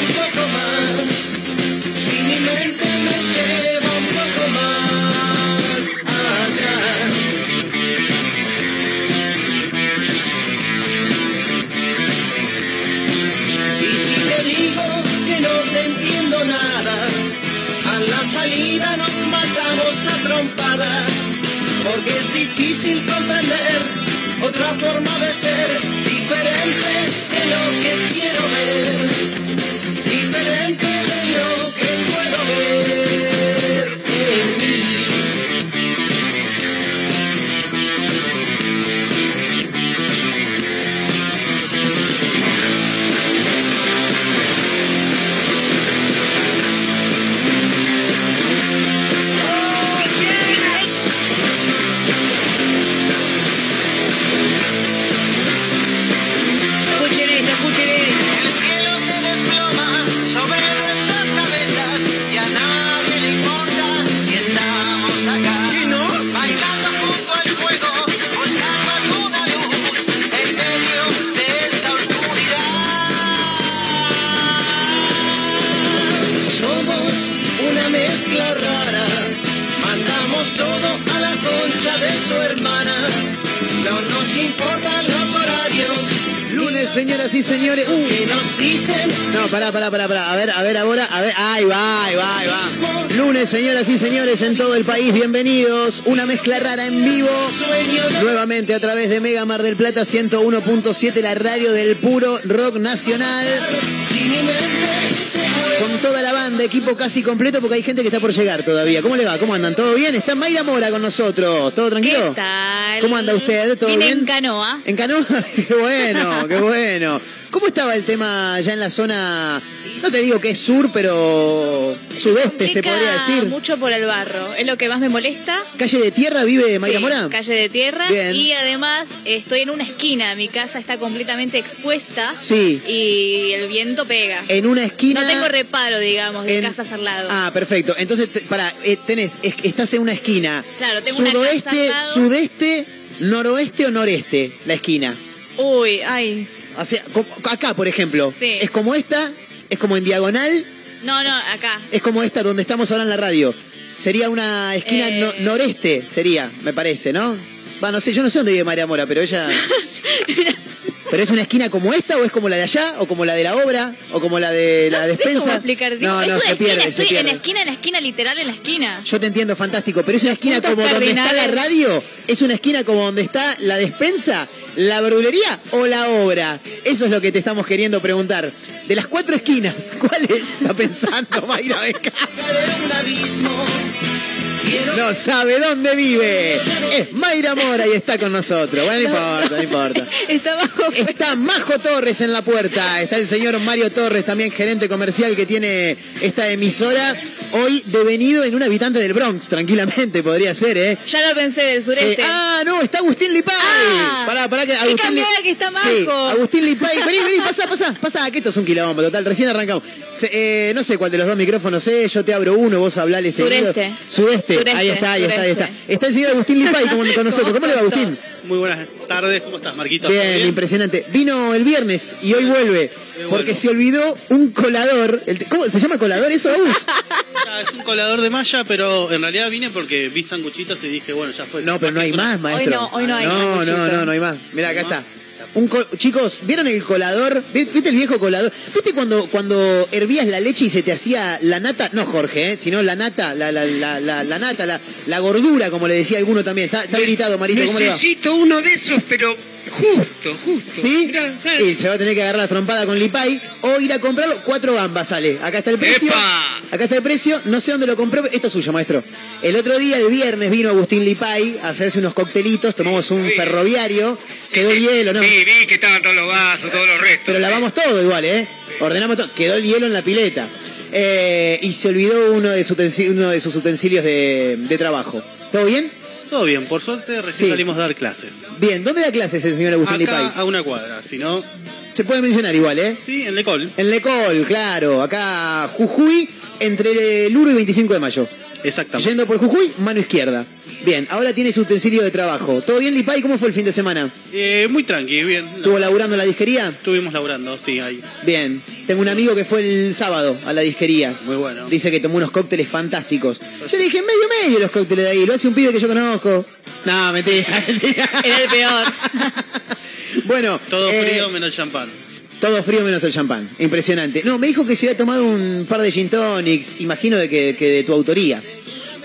un poco más. Si mi mente me lleva un poco más allá. Y si te digo que no te entiendo nada, a la salida nos matamos a trompadas, porque es difícil comprender otra forma de ser, diferente de lo que quiero ver, señoras y señores. Uh, que nos dicen No, pará, pará, pará, pará. A ver, a ver ahora, a ver, ahí va, ahí va, ahí va. Lunes, señoras y señores, en todo el país, bienvenidos. Una mezcla rara en vivo. Nuevamente a través de Mega Mar del Plata 101.7, la radio del puro rock nacional. Toda la banda, equipo casi completo, porque hay gente que está por llegar todavía. ¿Cómo le va? ¿Cómo andan? ¿Todo bien? Está Mayra Mora con nosotros. ¿Todo tranquilo? ¿Qué tal? ¿Cómo anda usted? ¿Todo Vine bien? en canoa. ¿En canoa? qué bueno, qué bueno. ¿Cómo estaba el tema ya en la zona, no te digo que es sur, pero sudeste se podría decir? mucho por el barro. Es lo que más me molesta. ¿Calle de tierra vive Mayra Sí, Mora? Calle de tierra. Bien. Y además estoy en una esquina. Mi casa está completamente expuesta. Sí. Y el viento pega. En una esquina... No tengo reparo, digamos, de en- casas al lado. Ah, perfecto. Entonces, pará, eh, tenés, es- estás en una esquina. Claro, tengo una Sudoeste, casa al lado. sudeste, noroeste o noreste, la esquina. Uy, ay. O sea, acá, por ejemplo. Sí. Es como esta, es como en diagonal, No, no, acá. es como esta donde estamos ahora en la radio. Sería una esquina Eh. no- noreste, sería, me parece, ¿no? Va, no sé, yo no sé dónde vive María Mora, pero ella. ¿Pero es una esquina como esta o es como la de allá? ¿O como la de la obra? ¿O como la de la No sé despensa? cómo explicar. no, Es no, se esquina, pierde, se estoy en la esquina, en la esquina, literal en la esquina. Yo te entiendo, fantástico, pero es una esquina puntos como donde está la radio, es una esquina como donde está la despensa, la verdulería o la obra. Eso es lo que te estamos queriendo preguntar. De las cuatro esquinas, ¿cuál es? Está pensando, Mayra Beca. un abismo. No sabe dónde vive. Es Mayra Mora y está con nosotros. Bueno, no importa, no importa. Está bajo. Está Majo Torres en la puerta. Está el señor Mario Torres, también gerente comercial que tiene esta emisora. Hoy devenido en un habitante del Bronx, tranquilamente podría ser, ¿eh? Ya lo pensé del sureste. Sí. Ah, no, está Agustín Lipay. Ah, pará, pará que Agustín cambiada que está Sí, Majo. Agustín Lipay. Vení, vení, pasá, pasá, pasá, que esto es un quilombo, total. Recién arrancamos. Se- eh, no sé cuál de los dos micrófonos es, yo te abro uno, vos hablale seguido. Sureste. Sudeste. Sureste, Ahí está, ahí está, ahí está. Está el señor Agustín Lipay con, con nosotros. ¿Cómo le va, Agustín? Muy buenas tardes, ¿cómo estás, Marquito? ¿Todo Bien, impresionante. Vino el viernes y hoy vuelve. Porque se olvidó un colador. ¿Cómo se llama colador eso, Agus? Ah, es un colador de malla, pero en realidad vine porque vi sanguchitos y dije, bueno, ya fue. No, pero no hay más, maestro. no, hoy no hay No, no, no, no hay más. Mira, acá está. Un co- chicos, ¿vieron el colador? ¿Vi- ¿Viste el viejo colador? ¿Viste cuando, cuando hervías la leche y se te hacía la nata? No Jorge, ¿eh? sino la nata, la, la, la, la, nata, la, gordura, como le decía alguno también. Está, está habilitado, Marito, ¿cómo? Necesito uno de esos, pero justo, justo. ¿Sí? Mirá. Y se va a tener que agarrar la trompada con Lipay o ir a comprarlo. Cuatro gambas sale. Acá está el precio. ¡Epa! Acá está el precio. No sé dónde lo compró. Esto es suyo, maestro. El otro día, el viernes, vino Agustín Lipay a hacerse unos coctelitos. Tomamos un Sí. ferroviario. Quedó el hielo, ¿no? Sí, vi que estaban todos los vasos, todos los restos. Pero lavamos todo igual, ¿eh? Ordenamos todo. Quedó el hielo en la pileta. Eh, y se olvidó uno de, sus utensi- uno de sus utensilios de, de trabajo. ¿Todo bien? Todo bien, por suerte recién Sí. salimos a dar clases. Bien. ¿Dónde da clases el señor Agustín Acá Lipay? a una cuadra, si no, Se puede mencionar igual, ¿eh? sí, en Lecol. En Lecol, claro. Acá Jujuy, entre Luro y 25 de mayo. Exactamente. Yendo por Jujuy, mano izquierda. Bien, ahora tiene su utensilio de trabajo. ¿Todo bien, Lipay? ¿Cómo fue el fin de semana? Eh, muy tranqui, bien. ¿Estuvo laburando en la disquería? Estuvimos laburando, sí, ahí. Bien. Tengo un amigo que fue el sábado a la disquería. Muy bueno. Dice que tomó unos cócteles fantásticos. Yo le dije, medio medio los cócteles de ahí. Lo hace un pibe que yo conozco. No, mentira. mentira. Era el peor. bueno. Todo eh, frío menos champán. Todo frío menos el champán. Impresionante. No, me dijo que se había tomado un par de gin tonics, imagino de que, que de tu autoría.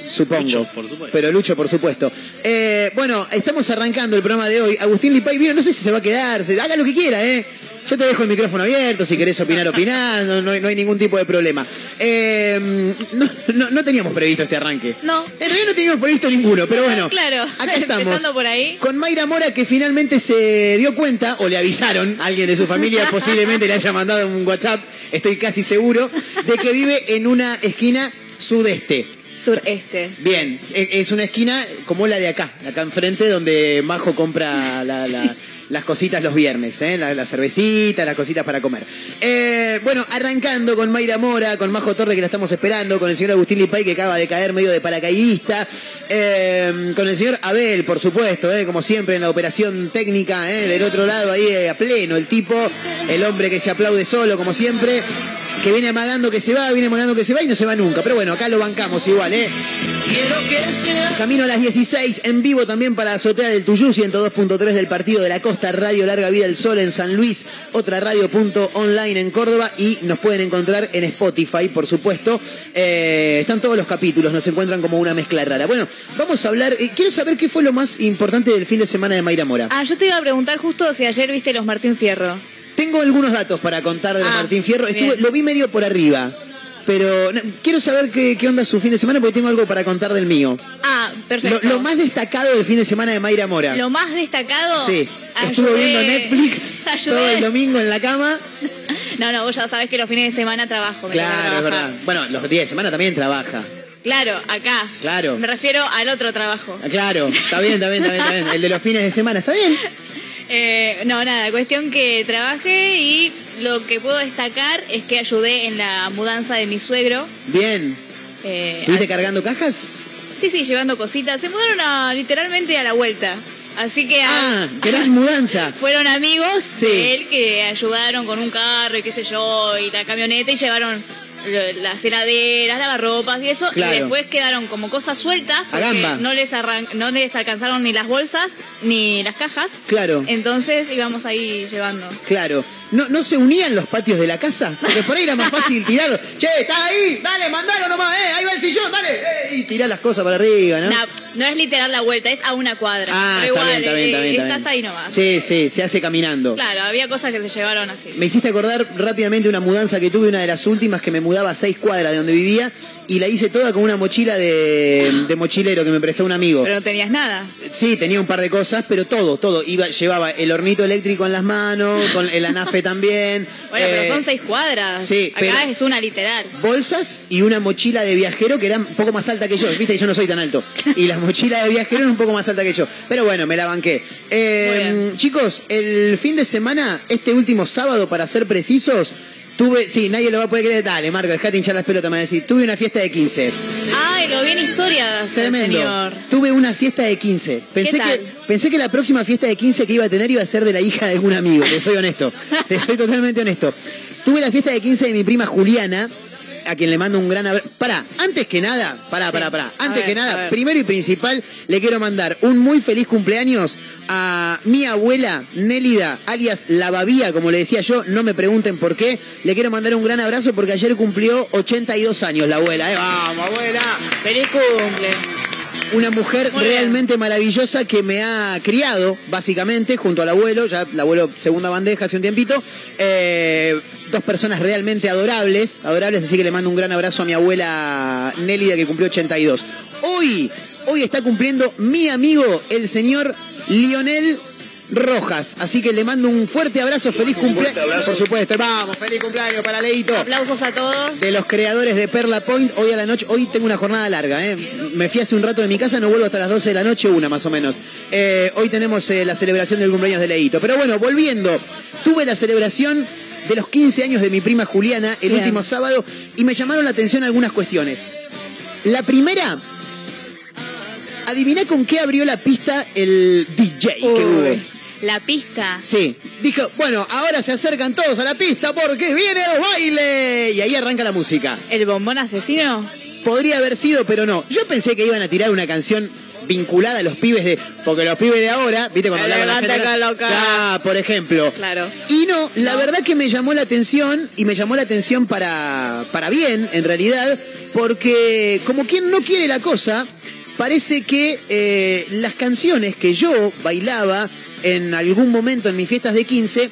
Supongo. Lucho, por supuesto. Pero Lucho, por supuesto. Eh, bueno, estamos arrancando el programa de hoy. Agustín Lipay vino, no sé si se va a quedar, se- haga lo que quiera, ¿eh? Yo te dejo el micrófono abierto, si querés opinar, opinás, no, no hay, no hay ningún tipo de problema. Eh, no, no- no teníamos previsto este arranque. No. En realidad no teníamos previsto ninguno, pero bueno. Claro, Acá estamos. empezando por ahí. Con Mayra Mora que finalmente se dio cuenta, o le avisaron, alguien de su familia posiblemente le haya mandado un WhatsApp, estoy casi seguro, de que vive en una esquina sudeste. Bien, e- es una esquina como la de acá, acá enfrente, donde Majo compra la- la- las cositas los viernes, ¿eh? la, la cervecita, las cositas para comer. Eh, bueno, arrancando con Mayra Mora, con Majo Torre que la estamos esperando, con el señor Agustín Lipay que acaba de caer medio de paracaidista, eh, con el señor Abel, por supuesto, como siempre en la operación técnica, del otro lado ahí a pleno, el tipo, el hombre que se aplaude solo, como siempre. Que viene amagando que se va, viene amagando que se va y no se va nunca. Pero bueno, acá lo bancamos igual, ¿eh? Quiero que sea Camino a las 16, en vivo también para Azotea del Tuyú, 102.3 del Partido de la Costa, Radio Larga Vida del Sol en San Luis, otra radio punto online en Córdoba y nos pueden encontrar en Spotify, por supuesto. Eh, están todos los capítulos, nos encuentran como una mezcla rara. Bueno, vamos a hablar, eh, quiero saber qué fue lo más importante del fin de semana de Mayra Mora. Ah, yo te iba a preguntar justo si ayer viste los Martín Fierro. Tengo algunos datos para contar de Ah, Martín Fierro, Estuve- lo vi medio por arriba. Pero no, quiero saber qué, qué onda su fin de semana porque tengo algo para contar del mío. Ah, perfecto. lo más destacado del fin de semana de Mayra Mora. Lo más destacado. Sí, ayudé- estuvo viendo Netflix ayudé- todo el domingo en la cama. No, no, vos ya sabés que los fines de semana trabajo. Claro, es verdad. Bueno, los días de semana también trabaja. Claro, acá. Claro. Me refiero al otro trabajo. Ah, Claro, está bien, está bien, está bien, está bien. El de los fines de semana, está bien. Eh, no, nada, cuestión que trabajé y lo que puedo destacar es que ayudé en la mudanza de mi suegro. Bien. Eh, ¿Estuviste así- cargando cajas? Sí, sí, llevando cositas. Se mudaron a- literalmente a la vuelta. Así que a- Ah, gran mudanza. fueron amigos Sí. de él que ayudaron con un carro y qué sé yo, y la camioneta y llevaron las heladeras, lavarropas y eso. Claro. Y después quedaron como cosas sueltas porque no les, arran- no les alcanzaron ni las bolsas ni las cajas. Claro, Entonces íbamos ahí llevando. claro. ¿No, ¿No se unían los patios de la casa? Porque por ahí era más fácil tirarlo. Che, está ahí, dale, mandalo nomás, eh, ahí va el sillón, dale. eh, y tirar las cosas para arriba, ¿no? No, no es literal la vuelta, es a una cuadra. Ah, Pero está igual, bien, está bien, está eh, bien. está estás ahí nomás. Sí, sí, se hace caminando. Claro, había cosas que se llevaron así. Me hiciste acordar rápidamente una mudanza que tuve, una de las últimas que me mudaba a seis cuadras de donde vivía y la hice toda con una mochila de, de mochilero que me prestó un amigo. Pero no tenías nada. Sí, tenía un par de cosas, pero todo, todo. Iba, llevaba el hornito eléctrico en las manos, con el anafe también. Bueno, eh, pero son seis cuadras. sí, Acá pero- es una literal. Bolsas y una mochila de viajero que era un poco más alta que yo. Viste que yo no soy tan alto. Y la mochila de viajero era un poco más alta que yo. Pero bueno, me la banqué. Eh, chicos, el fin de semana, este último sábado, para ser precisos, tuve. Sí, nadie lo va a poder creer. Dale, Marco, dejate hinchar las pelotas, me va a decir. Tuve una fiesta de 15. Ay, lo vi en historias, Tremendo. señor. Tuve una fiesta de 15. Pensé ¿Qué que, pensé que la próxima fiesta de 15 que iba a tener iba a ser de la hija de algún amigo, te soy honesto. te soy totalmente honesto. Tuve la fiesta de 15 de mi prima Juliana. A quien le mando un gran abrazo. Pará, antes que nada, pará, pará, pará. Antes ver, que nada, primero y principal, le quiero mandar un muy feliz cumpleaños a mi abuela Nélida, alias La Babía, como le decía yo, no me pregunten por qué. Le quiero mandar un gran abrazo porque ayer cumplió 82 años la abuela. ¿eh? Vamos, abuela. Feliz cumple. Una mujer Muy bien. realmente maravillosa que me ha criado, básicamente, junto al abuelo, ya el abuelo segunda bandeja hace un tiempito. Eh, dos personas realmente adorables, adorables, así que le mando un gran abrazo a mi abuela Nélida que cumplió 82. Hoy, hoy está cumpliendo mi amigo, el señor Lionel Rojas. Así que le mando un fuerte abrazo, feliz cumpleaños. Por supuesto, vamos, feliz cumpleaños para Leito Aplausos a todos. de los creadores de Perla Point. Hoy a la noche, hoy tengo una jornada larga, ¿eh? Me fui hace un rato de mi casa, no vuelvo hasta las 12 de la noche, una más o menos. Eh, hoy tenemos eh, la celebración del cumpleaños de Leito. Pero bueno, volviendo, tuve la celebración de los 15 años de mi prima Juliana el Bien. último sábado y me llamaron la atención algunas cuestiones. La primera, adivina con qué abrió la pista el DJ que hubo. La pista. Sí, dijo, bueno, ahora se acercan todos a la pista porque viene el baile. Y ahí arranca la música. ¿El bombón asesino? Podría haber sido, pero no. Yo pensé que iban a tirar una canción vinculada a los pibes de. Porque los pibes de ahora, ¿viste? Cuando hablaban la gente. loca. Ah, por ejemplo. Claro. Y no, la No. verdad que me llamó la atención, y me llamó la atención para, para bien, en realidad, porque como quien no quiere la cosa, parece que eh, las canciones que yo bailaba en algún momento en mis fiestas de 15,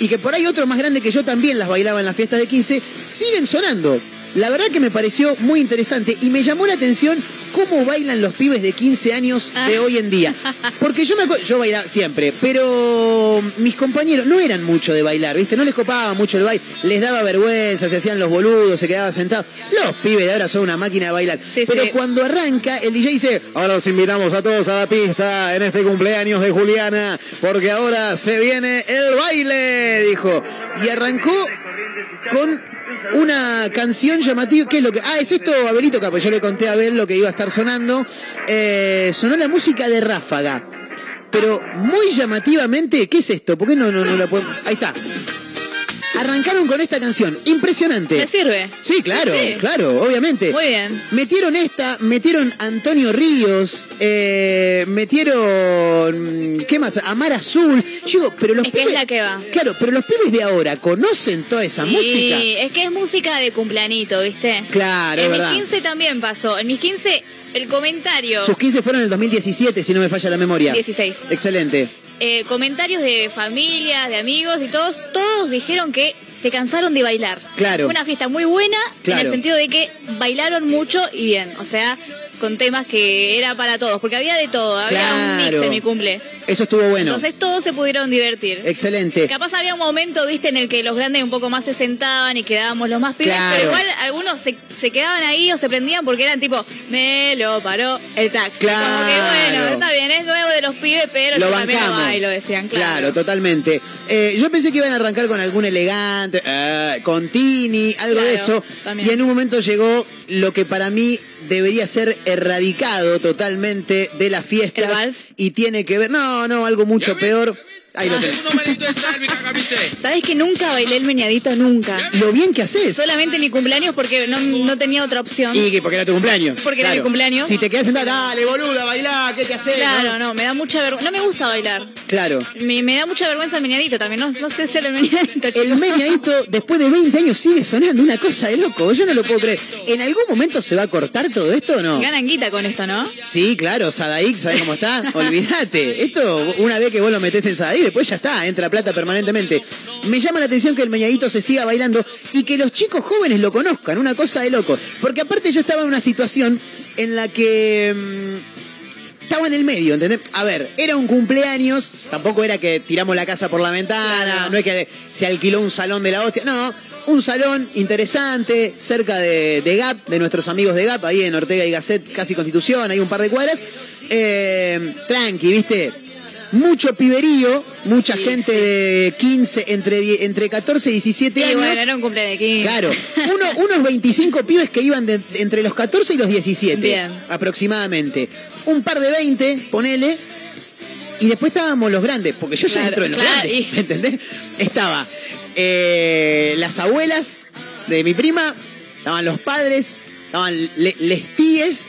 y que por ahí otro más grande que yo también las bailaba en las fiestas de 15, siguen sonando. La verdad que me pareció muy interesante y me llamó la atención cómo bailan los pibes de 15 años de Ah. hoy en día. Porque yo me acuerdo, yo bailaba siempre, pero mis compañeros no eran mucho de bailar, ¿viste? No les copaba mucho el baile, les daba vergüenza, se hacían los boludos, se quedaban sentados. Los pibes de ahora son una máquina de bailar. Sí, pero sí. cuando arranca, el DJ dice, ahora los invitamos a todos a la pista en este cumpleaños de Juliana, porque ahora se viene el baile, dijo. Y arrancó con una canción llamativa. ¿Qué es lo que.? Ah, es esto, Abelito Capo. Yo le conté a Abel lo que iba a estar sonando. Eh, sonó la música de Ráfaga. Pero muy llamativamente, ¿qué es esto? ¿Por qué no, no, no la podemos.? Ahí está. Arrancaron con esta canción. Impresionante. ¿Te sirve? Sí, claro, Sí. claro, obviamente. Muy bien. Metieron esta, metieron Antonio Ríos, eh, metieron. ¿Qué más? Amar Azul. Yo digo, pero los Es que es pibes. la que va. Claro, pero los pibes de ahora conocen toda esa Sí, música. es que es música de cumpleañito, ¿viste? Claro, En mis verdad. 15 también pasó. En mis 15, el comentario. Sus 15 fueron en el 2017, si no me falla la memoria. 16. Excelente. Eh, comentarios de familias, de amigos y todos, todos dijeron que se cansaron de bailar. Claro. Fue una fiesta muy buena Claro. en el sentido de que bailaron mucho y bien. O sea, con temas que era para todos, porque había de todo, había un mix en mi cumple. Eso estuvo bueno. Entonces todos se pudieron divertir. Excelente. Capaz había un momento, viste, en el que los grandes un poco más se sentaban y quedábamos los más pibes, Claro. pero igual algunos se, se quedaban ahí o se prendían porque eran tipo, me lo paró el taxi. Claro. Como que bueno, está bien, es nuevo de los pibes, pero Lo yo también lo bancamos. bailo, decían, claro. Claro, totalmente. Eh, yo pensé que iban a arrancar con algún elegante, eh, con Tini, algo de eso. también. Y en un momento llegó lo que para mí debería ser erradicado totalmente de las fiestas. ¿El vals? Y tiene que ver, no, no, algo mucho peor. Ahí lo tenés. ¿Sabes que nunca bailé el meñadito? Nunca. Lo bien que haces. Solamente en mi cumpleaños porque no, no tenía otra opción. Y que porque era tu cumpleaños. Porque era mi cumpleaños. Si te quedas sentada, dale, boluda, bailá, ¿qué te haces? Claro, no? no, me da mucha vergüenza. No me gusta bailar. Claro. Me, me da mucha vergüenza el meñadito también. No, no sé ser el meñadito. El meñadito, después de 20 años, sigue sonando una cosa de loco. Yo no lo puedo creer. ¿En algún momento se va a cortar todo esto o no? Ganan guita con esto, ¿no? Sí, claro, Sadaik, ¿sabes cómo está? Olvídate. Esto, una vez que vos lo metés en Sadaik, después ya está, entra plata permanentemente. Me llama la atención que el meñadito se siga bailando y que los chicos jóvenes lo conozcan, una cosa de loco. Porque aparte yo estaba en una situación en la que. mm, estaba en el medio, ¿entendés? A ver, era un cumpleaños, tampoco era que tiramos la casa por la ventana, no es que se alquiló un salón de la hostia, no. Un salón interesante, cerca de, de GAP, de nuestros amigos de GAP, ahí en Ortega y Gasset, casi Constitución, hay un par de cuadras. Eh, tranqui, ¿viste? Mucho piberío, mucha Sí, gente sí. de 15, entre, entre 14 y 17 Sí, años. bueno, era un cumpleaños de 15. Claro, uno- unos 25 pibes que iban de- entre los 14 y los 17, Bien. aproximadamente. Un par de 20, ponele. Y después estábamos los grandes, porque yo ya Claro, entro en los claro, grandes, y- ¿entendés? Estaba eh, las abuelas de mi prima, estaban los padres, estaban le- les tíes,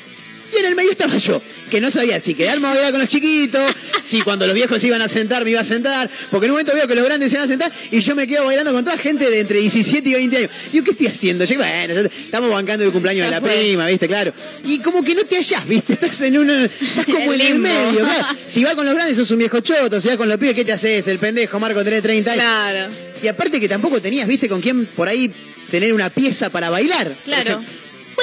y en el medio estaba yo, que no sabía si quedarme a bailar con los chiquitos, si cuando los viejos se iban a sentar me iba a sentar, porque en un momento veo que los grandes se iban a sentar y yo me quedo bailando con toda gente de entre 17 y 20 años. Digo, ¿qué estoy haciendo? Yo, bueno, estamos bancando el cumpleaños de la prima, ¿viste? Claro. Y como que no te hallás, ¿viste? Estás en una. Estás como en El medio, claro. Si vas con los grandes sos un viejo choto, si vas con los pibes, ¿qué te haces? El pendejo, Marco, tenés 30 años. Claro. Y aparte que tampoco tenías, ¿viste? Con quién por ahí tener una pieza para bailar. Claro.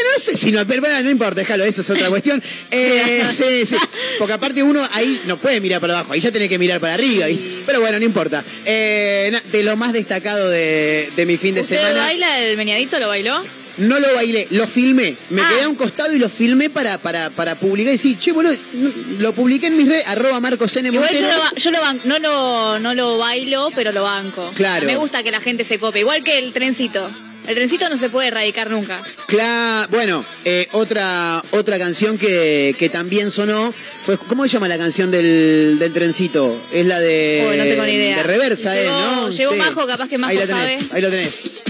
Bueno, no sé si no, pero bueno, no importa, déjalo, eso es otra cuestión. Eh, sí, sí. Porque aparte uno ahí no puede mirar para abajo, ahí ya tenés que mirar para arriba, ¿viste? Pero bueno, no importa. Eh, na- de lo más destacado de, de mi fin de ¿Usted semana. baila el meneadito? ¿Lo bailó? No lo bailé, lo filmé. Me Ah. quedé a un costado y lo filmé para, para, para publicar y decir, che, boludo, no- lo publiqué en mis redes, arroba Marcos N. Igual yo, Montero. lo, ba- yo lo ban- no, lo, no lo bailo, pero lo banco. Claro. Me gusta que la gente se cope. Igual que el trencito. El trencito no se puede erradicar nunca. Cla- bueno, eh, otra, otra canción que, que también sonó fue, ¿cómo se llama la canción del, del trencito? Es la de, Oh, no tengo ni idea. de reversa, ¿eh? ¿no? llegó Majo, capaz que Majo ahí lo tenés, sabe. Ahí lo tenés.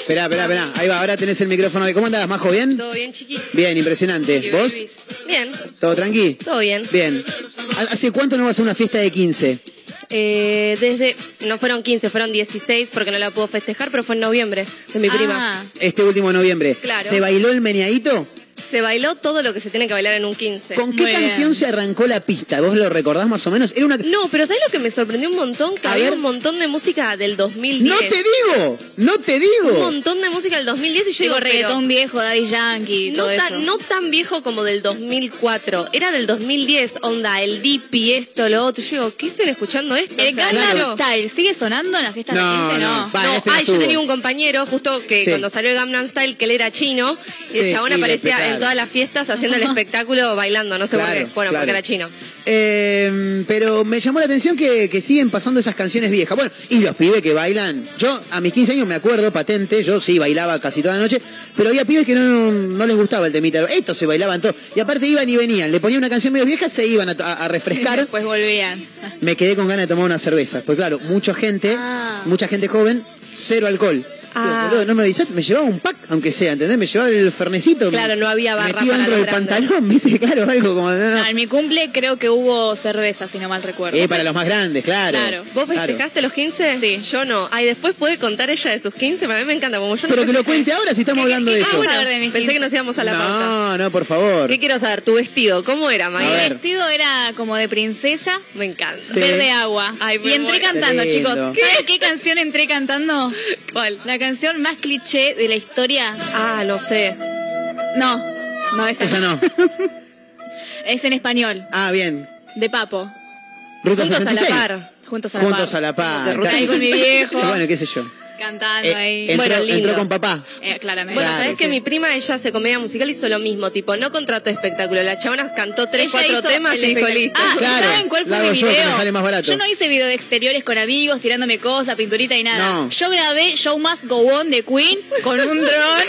Esperá, esperá, esperá. Ahí va, ahora tenés el micrófono. ¿Cómo andás, Majo? ¿Bien? Todo bien, chiquis. Bien, impresionante. ¿Vos? Bien, ¿Todo tranqui? todo bien. Bien. ¿Hace cuánto no vas a una fiesta de 15? Eh, desde. No fueron 15, fueron 16 porque no la puedo festejar, pero fue en noviembre de mi prima. Ah, Este último noviembre. Claro. ¿Se bailó el meneadito? Se bailó todo lo que se tiene que bailar en un 15. ¿Con qué Muy canción bien. se arrancó la pista? ¿Vos lo recordás más o menos? Era una... No, pero ¿sabes lo que me sorprendió un montón? Que A había ver. un montón de música del 2010. ¡No te digo! ¡No te Un digo! montón de música del 2010 y yo digo digo, reggaetón pero viejo, Daddy Yankee, no, todo tan, eso. no tan viejo como del 2004. Era del 2010, onda, el Dipi, esto, lo otro. Yo digo, ¿qué están escuchando esto? ¿El O sea, Gangnam claro. Style sigue sonando en las fiestas No, de 15? no. No. Va, No, este no ay, yo tenía un compañero justo que Sí. cuando salió el Gangnam Style, que él era chino, Sí, y el chabón y aparecía. En todas las fiestas haciendo el espectáculo bailando, no sé por Claro, qué. Bueno, claro. porque era chino. Eh, pero me llamó la atención que, que siguen pasando esas canciones viejas. Bueno, y los pibes que bailan. Yo a mis 15 años me acuerdo, patente, yo sí bailaba casi toda la noche, pero había pibes que no, no les gustaba el temita. Estos se bailaban todo. Y aparte iban y venían. Le ponía una canción medio vieja, se iban a, a- a refrescar. Después volvían. me quedé con ganas de tomar una cerveza. Pues claro, mucha gente, Ah. mucha gente joven, cero alcohol. Digo, Ah. boludo, no me avisaste, me llevaba un pack, aunque sea, ¿entendés? Me llevaba el fernecito. Claro, no había barra Metido para dentro del grandes. pantalón, ¿viste? Claro, algo como... no, no. En mi cumple creo que hubo cerveza, si no mal recuerdo. Eh, para los más grandes, claro. Claro. ¿Vos Claro. festejaste los 15? Sí. Yo no. Ay, después puede contar ella de sus 15, para mí me encanta. Como yo no Pero que lo cuente ahora si estamos ¿Qué- hablando qué- de qué eso. bueno? de mis Pensé 15. que nos íbamos a la pauta. No, no, por favor. ¿Qué quiero saber? ¿Tu vestido? ¿Cómo era, A Maya? El vestido era como de princesa, Me encanta. Sí. verde agua. Ay, y entré cantando, Qué chicos. lindo. ¿Saben qué canción entré cantando? ¿Cuál? La canción más cliché de la historia. Ah, no sé. No, no, esa, Esa no. Es en español, Ah, bien. de Papo. Ruta Juntos a la 66. par. Juntos a la Juntos par. a la par. Ahí con mi viejo. Bueno, qué sé yo. Cantando Eh, ahí. entró, Bueno, lindo. entró con papá. Eh, claramente. Bueno, Claro, ¿sabes que mi prima, ella hace comedia musical, hizo lo mismo? Tipo, no contrató espectáculo. La chabona cantó tres, Ella cuatro temas y dijo listo. Ah, Claro, ¿saben cuál fue mi yo, video? me sale más barato. Yo no hice video de exteriores con amigos, tirándome cosas, pinturita y nada. No. Yo grabé Show Must Go On de Queen con un dron.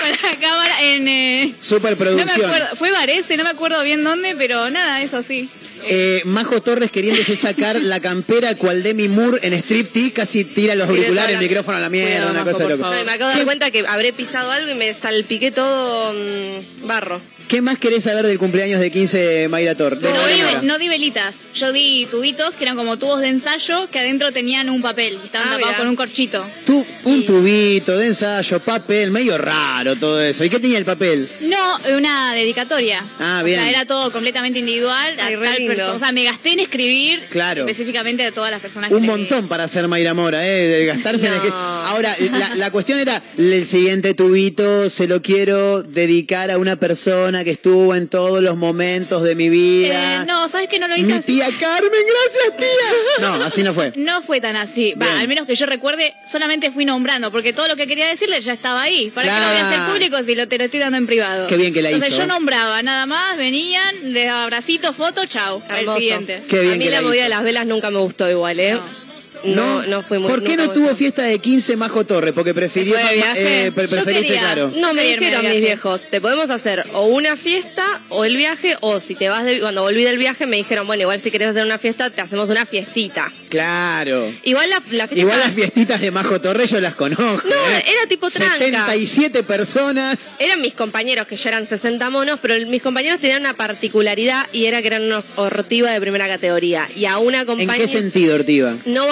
con la cámara en... eh, no me Superproducción. acuerdo, fue Varese, no me acuerdo bien dónde, pero nada, eso sí. Eh, Majo Torres queriéndose sacar la campera cual Demi Moore en striptease, casi tira los auriculares, el micrófono a la mierda, Cuidado, una Majo, cosa loca. me acabo de dar cuenta que habré pisado algo y me salpiqué todo mm, barro. ¿Qué más querés saber del cumpleaños de 15 de Mayra Tor? de No di, Mora? no di velitas, yo di tubitos que eran como tubos de ensayo que adentro tenían un papel y estaban Ah, tapados mira. con un corchito. Tú, un tubito de ensayo, papel, medio raro todo eso. ¿Y qué tenía el papel? No, una dedicatoria. Ah, O bien. sea, era todo completamente individual. a Ay, tal O sea, me gasté en escribir Claro. específicamente a todas las personas Un que montón para hacer Mayra Mora, ¿eh? De gastarse en el. Ahora, la, la cuestión era, el siguiente tubito se lo quiero dedicar a una persona que estuvo en todos los momentos de mi vida. Eh, no, ¿sabes que no lo hice Mi así? tía Carmen, gracias tía. No, así no fue. No fue tan así. Va, al menos que yo recuerde, solamente fui nombrando, porque todo lo que quería decirle ya estaba ahí. ¿Para qué lo voy a hacer Claro. público si lo, te lo estoy dando en privado? Qué bien que la Entonces hizo, yo ¿eh? nombraba, nada más, venían, les abracitos, fotos, chau. Al Hermoso. siguiente. Qué bien a mí que la la movida hizo. de las velas nunca me gustó igual, ¿eh? No. No, no, fui muy ¿Por qué no tuvo fiesta de 15 Majo Torre? Porque prefirió, ¿Fue de viaje? eh, pre- preferiste, quería. claro. No, me dijeron mis viejos, te podemos hacer o una fiesta o el viaje, o si te vas de, cuando volví del viaje me dijeron, bueno, igual si querés hacer una fiesta, te hacemos una fiestita. Claro. Igual la, la fiesta... Igual las fiestitas de Majo Torre yo las conozco. No, ¿eh? era tipo tranca. 77 personas. Eran mis compañeros, que ya eran 60 monos, pero mis compañeros tenían una particularidad y era que eran unos ortiva de primera categoría. Y a una ¿En compañera... qué sentido, Ortiva? no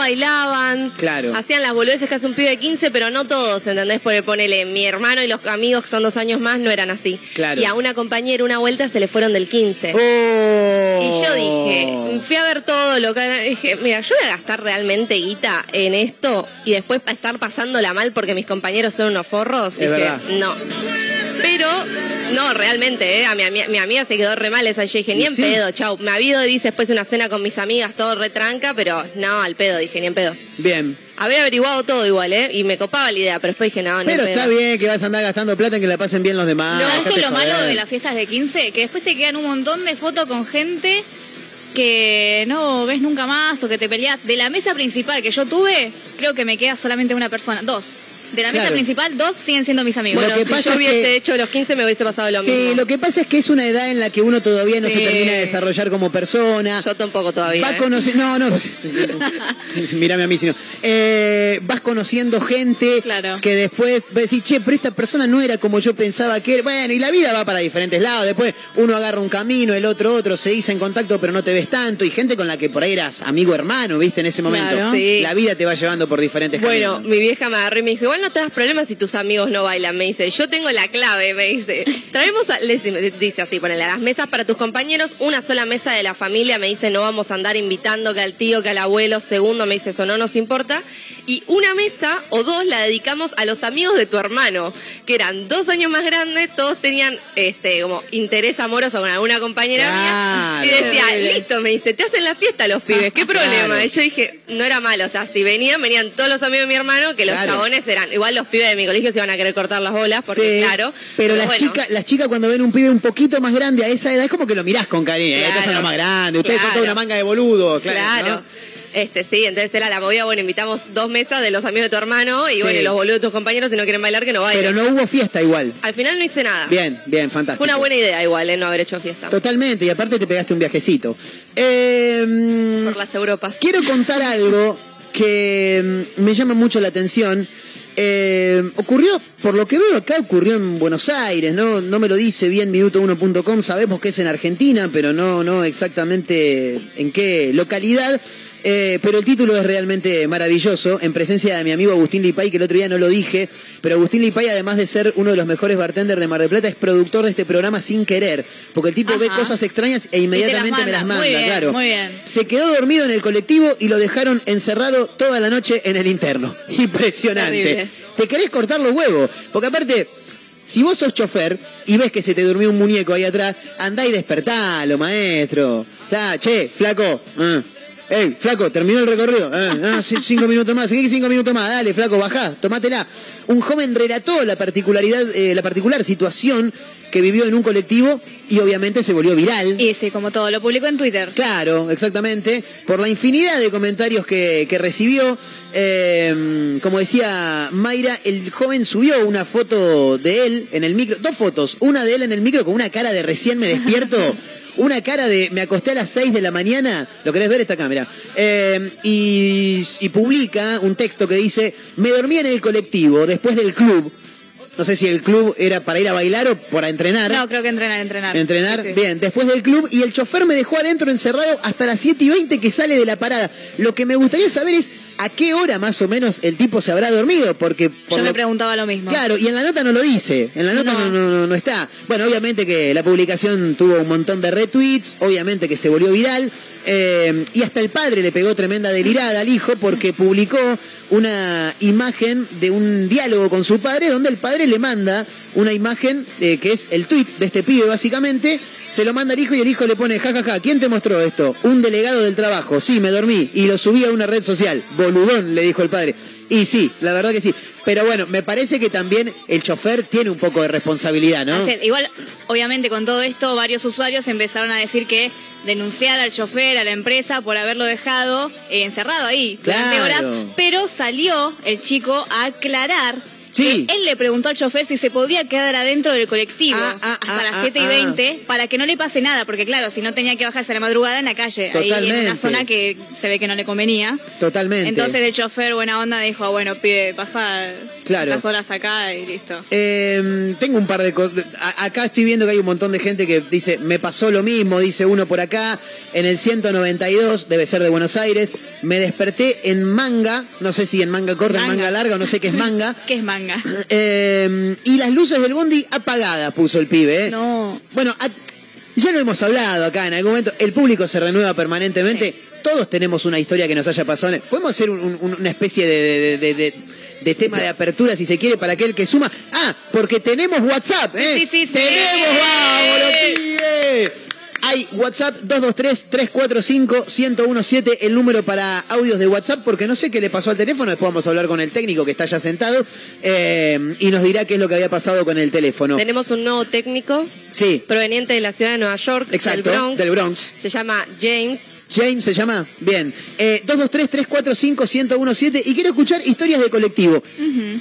Claro. hacían las boludeces que hace un pibe de 15, pero no todos, ¿entendés? Porque ponele, mi hermano y los amigos que son dos años más no eran así. Claro. Y a una compañera una vuelta se le fueron del 15. Oh. Y yo dije, fui a ver todo lo que... Dije, mira, yo voy a gastar realmente guita en esto y después para estar pasándola mal porque mis compañeros son unos forros. Es dije, verdad. no. Pero, no, realmente, ¿eh? A mi, ami- mi amiga se quedó re mal esa. Yo dije, ni en sí. pedo, chau. Me habido, dice después una cena con mis amigas, todo retranca, pero no, al pedo, dije, ni en pedo. Bien. Había averiguado todo igual, ¿eh? Y me copaba la idea, pero después dije, no, ni Pero está bien que vas a andar gastando plata en que la pasen bien los demás. No, esto es lo malo de las fiestas de 15, que después te quedan un montón de fotos con gente que no ves nunca más o que te peleas. De la mesa principal que yo tuve, creo que me queda solamente una persona, dos. De la mesa Claro. principal, dos siguen siendo mis amigos. Bueno, Lo que si pasa yo es hubiese que- hecho los 15 me hubiese pasado lo Sí, mismo. lo que pasa es que es una edad en la que uno todavía no se Sí. termina de desarrollar como persona. Yo tampoco todavía. Va ¿eh? conociendo, no, no, mírame a mí, sino, eh, vas conociendo gente Claro. que después vas a decir, che, pero esta persona no era como yo pensaba que era. Bueno, y la vida va para diferentes lados, después uno agarra un camino, el otro otro, se dice en contacto, pero no te ves tanto, y gente con la que por ahí eras amigo hermano, viste, en ese momento. Claro. Sí. La vida te va llevando por diferentes Bueno, caminos. mi vieja me agarró y me dijo, igual no te das problemas si tus amigos no bailan. Me dice, yo tengo la clave, me dice. Traemos, a, les- dice así, ponele, a las mesas para tus compañeros, una sola mesa de la familia, me dice, no vamos a andar invitando que al tío, que al abuelo, segundo, me dice, eso no nos importa. Y una mesa o dos la dedicamos a los amigos de tu hermano, que eran dos años más grandes, todos tenían este como interés amoroso con alguna compañera mía. Y decía, listo, me dice, te hacen la fiesta los pibes, ¿qué problema? Claro. Y yo dije, no era malo, o sea, si venían, venían todos los amigos de mi hermano, que los Claro. chabones eran, igual los pibes de mi colegio se iban a querer cortar las bolas, porque Sí, claro. Pero, las, bueno, chicas, las chicas cuando ven un pibe un poquito más grande a esa edad es como que lo mirás con cariño. Ustedes son los más grandes, ustedes son toda una manga de boludo. Claro. Claro. ¿no? Este, sí, entonces era la movida, bueno, invitamos dos mesas de los amigos de tu hermano y Sí. bueno, los boludos de tus compañeros, si no quieren bailar, que no bailen. Pero no hubo fiesta igual. Al final no hice nada. Bien, bien, fantástico. Fue una buena idea igual, ¿eh? no haber hecho fiesta. Totalmente, y aparte te pegaste un viajecito. Eh, Por las Europas. quiero contar algo que mm, me llama mucho la atención. Eh, ocurrió, por lo que veo acá, ocurrió en Buenos Aires, ¿no? No me lo dice bien minuto1.com, sabemos que es en Argentina, pero no, no exactamente en qué localidad. Eh, pero el título es realmente maravilloso, en presencia de mi amigo Agustín Lipay, que el otro día no lo dije, pero Agustín Lipay, además de ser uno de los mejores bartenders de Mar del Plata, es productor de este programa sin querer, porque el tipo ve cosas extrañas e inmediatamente me las manda. Muy bien, claro. muy bien. Se quedó dormido en el colectivo y lo dejaron encerrado toda la noche en el interno. Impresionante. Terrible. Te querés cortar los huevos, porque aparte... Si vos sos chofer y ves que se te durmió un muñeco ahí atrás, andá y despertalo, maestro. Che, flaco. ah. Ey, flaco, terminó el recorrido. Ah, ah, cinco minutos más. ¿Qué cinco minutos más? Dale, flaco, bajá, tomátela. Un joven relató la particularidad, eh, la particular situación que vivió en un colectivo y obviamente se volvió viral. Y sí, como todo, lo publicó en Twitter. Claro, exactamente. Por la infinidad de comentarios que, que recibió. Eh, como decía Mayra, el joven subió una foto de él en el micro. Dos fotos. Una de él en el micro con una cara de recién me despierto. Una cara de me acosté a las 6 de la mañana. ¿Lo querés ver esta cámara? Eh, y, y publica un texto que dice: Me dormí en el colectivo después del club. No sé si el club era para ir a bailar o para entrenar. No, creo que entrenar, entrenar. Entrenar, Sí, sí. bien, después del club y el chofer me dejó adentro encerrado hasta las 7 y 20 que sale de la parada. Lo que me gustaría saber es a qué hora más o menos el tipo se habrá dormido, porque... por Yo me preguntaba lo mismo. Claro, y en la nota no lo dice, en la nota no. No. No, no, no está. Bueno, obviamente que la publicación tuvo un montón de retweets, obviamente que se volvió viral, eh, y hasta el padre le pegó tremenda delirada al hijo porque publicó una imagen de un diálogo con su padre donde el padre le manda una imagen eh, que es el tweet de este pibe básicamente, Se lo manda al hijo y el hijo le pone, jajaja, ¿quién te mostró esto? Un delegado del trabajo. Sí, me dormí y lo subí a una red social. Boludón, le dijo el padre. Y sí, la verdad que sí. Pero bueno, me parece que también el chofer tiene un poco de responsabilidad, ¿no? Igual, obviamente, con todo esto, varios usuarios empezaron a decir que denunciar al chofer, a la empresa, por haberlo dejado eh, encerrado ahí durante Claro. horas. Pero salió el chico a aclarar. Sí. Él le preguntó al chofer si se podía quedar adentro del colectivo Ah, ah, hasta ah, las ah, 7 y ah. 20 para que no le pase nada, porque claro, si no tenía que bajarse a la madrugada en la calle, ahí en una zona que se ve que no le convenía. Totalmente. Entonces el chofer, buena onda, dijo, bueno, pide, pasa Claro. estas horas acá y listo. Eh, tengo un par de cosas. Acá estoy viendo que hay un montón de gente que dice, me pasó lo mismo, dice uno por acá. En el 192, debe ser de Buenos Aires, me desperté en manga, no sé si en manga corta, en Manga. manga larga o no sé qué es manga. ¿Qué es manga? Eh, y las luces del bondi apagadas, puso el pibe. ¿eh? No. Bueno, a- ya lo hemos hablado acá en algún momento. El público se renueva permanentemente. Todos tenemos una historia que nos haya pasado. Podemos hacer un- un- una especie de, de- de- de- de tema de apertura, si se quiere, para aquel que suma. Ah, porque tenemos WhatsApp, ¿eh? Sí, sí, sí. Tenemos, vamos, los pibes. Hay WhatsApp 223-345-1017, el número para audios de WhatsApp, porque no sé qué le pasó al teléfono. Después vamos a hablar con el técnico que está ya sentado eh, y nos dirá qué es lo que había pasado con el teléfono. Tenemos un nuevo técnico Sí, proveniente de la ciudad de Nueva York, exacto, del Bronx. del Bronx. Se llama James. James se llama. Bien. Eh, 223-345-1017 y quiero escuchar historias de colectivo.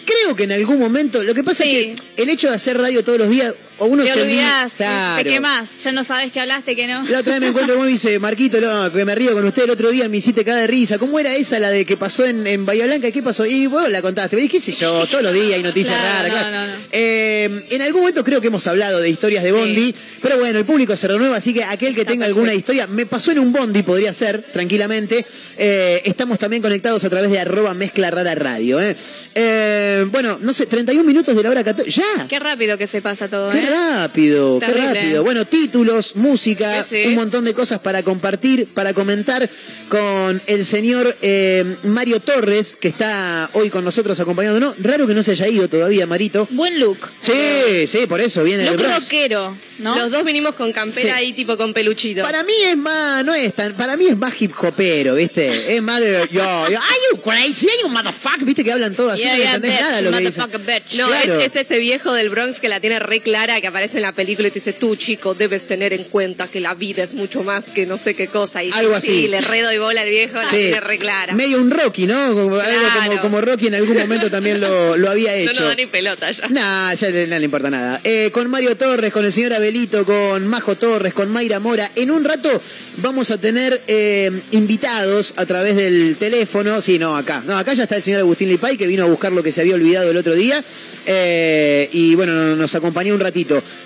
Creo que en algún momento, lo que pasa Sí. es que el hecho de hacer radio todos los días, o uno Te se olvida- olvidás, Claro. te quemás, ya no sabes qué hablaste, que no. La otra vez me encuentro uno y dice, Marquito, no, que me río con usted el otro día, me hiciste cada de risa. ¿Cómo era esa la de que pasó en, en Bahía Blanca? ¿Qué pasó? Y vos la contaste. Y qué sé yo, todos los días hay noticias Claro, raras. no, claro. no, no. Eh, en algún momento creo que hemos hablado de historias de Bondi, pero bueno, el público se renueva, así que aquel que Está tenga alguna historia, me pasó en un Bondi, podría ser, tranquilamente. Eh, estamos también conectados a través de arroba mezcla rara radio. ¿eh? Eh, bueno, no sé, 31 minutos de la hora 14. ¡Ya! Qué rápido que se pasa todo, Qué rápido, qué rápido. Bueno, títulos, música, Sí, sí. un montón de cosas para compartir, para comentar con el señor eh, Mario Torres, que está hoy con nosotros acompañándonos. Raro que no se haya ido todavía, Marito. Buen look. Sí, sí, por eso viene el Look Bronx. rockero, ¿no? Los dos vinimos con campera Sí. ahí, tipo con peluchito. Para mí es más, no es tan, para mí es más hip hopero, ¿viste? Es más de, yo, yo, are you crazy? Are you motherfucker? ¿Viste que hablan todos así? Yeah, no yeah, entendés bitch, nada lo que dicen. motherfucker bitch. No, Claro. es, es ese viejo del Bronx que la tiene re clara, que aparece en la película y te dice, tú chico, debes tener en cuenta que la vida es mucho más que no sé qué cosa. Y Algo sí, así. le redo y bola al viejo, la Sí. tiene re clara. Medio un Rocky, ¿no? Como, algo como, Rocky en algún momento también lo, lo había No hecho. nos da ni pelota ya. Nah, ya no le importa nada. Eh, con Mario Torres, con el señor Abelito, con Majo Torres, con Mayra Mora. En un rato vamos a tener eh, invitados a través del teléfono. Sí, no, acá. No, acá ya está el señor Agustín Lipay, que vino a buscar lo que se había olvidado el otro día. Eh, y bueno, no- nos acompañó un ratito.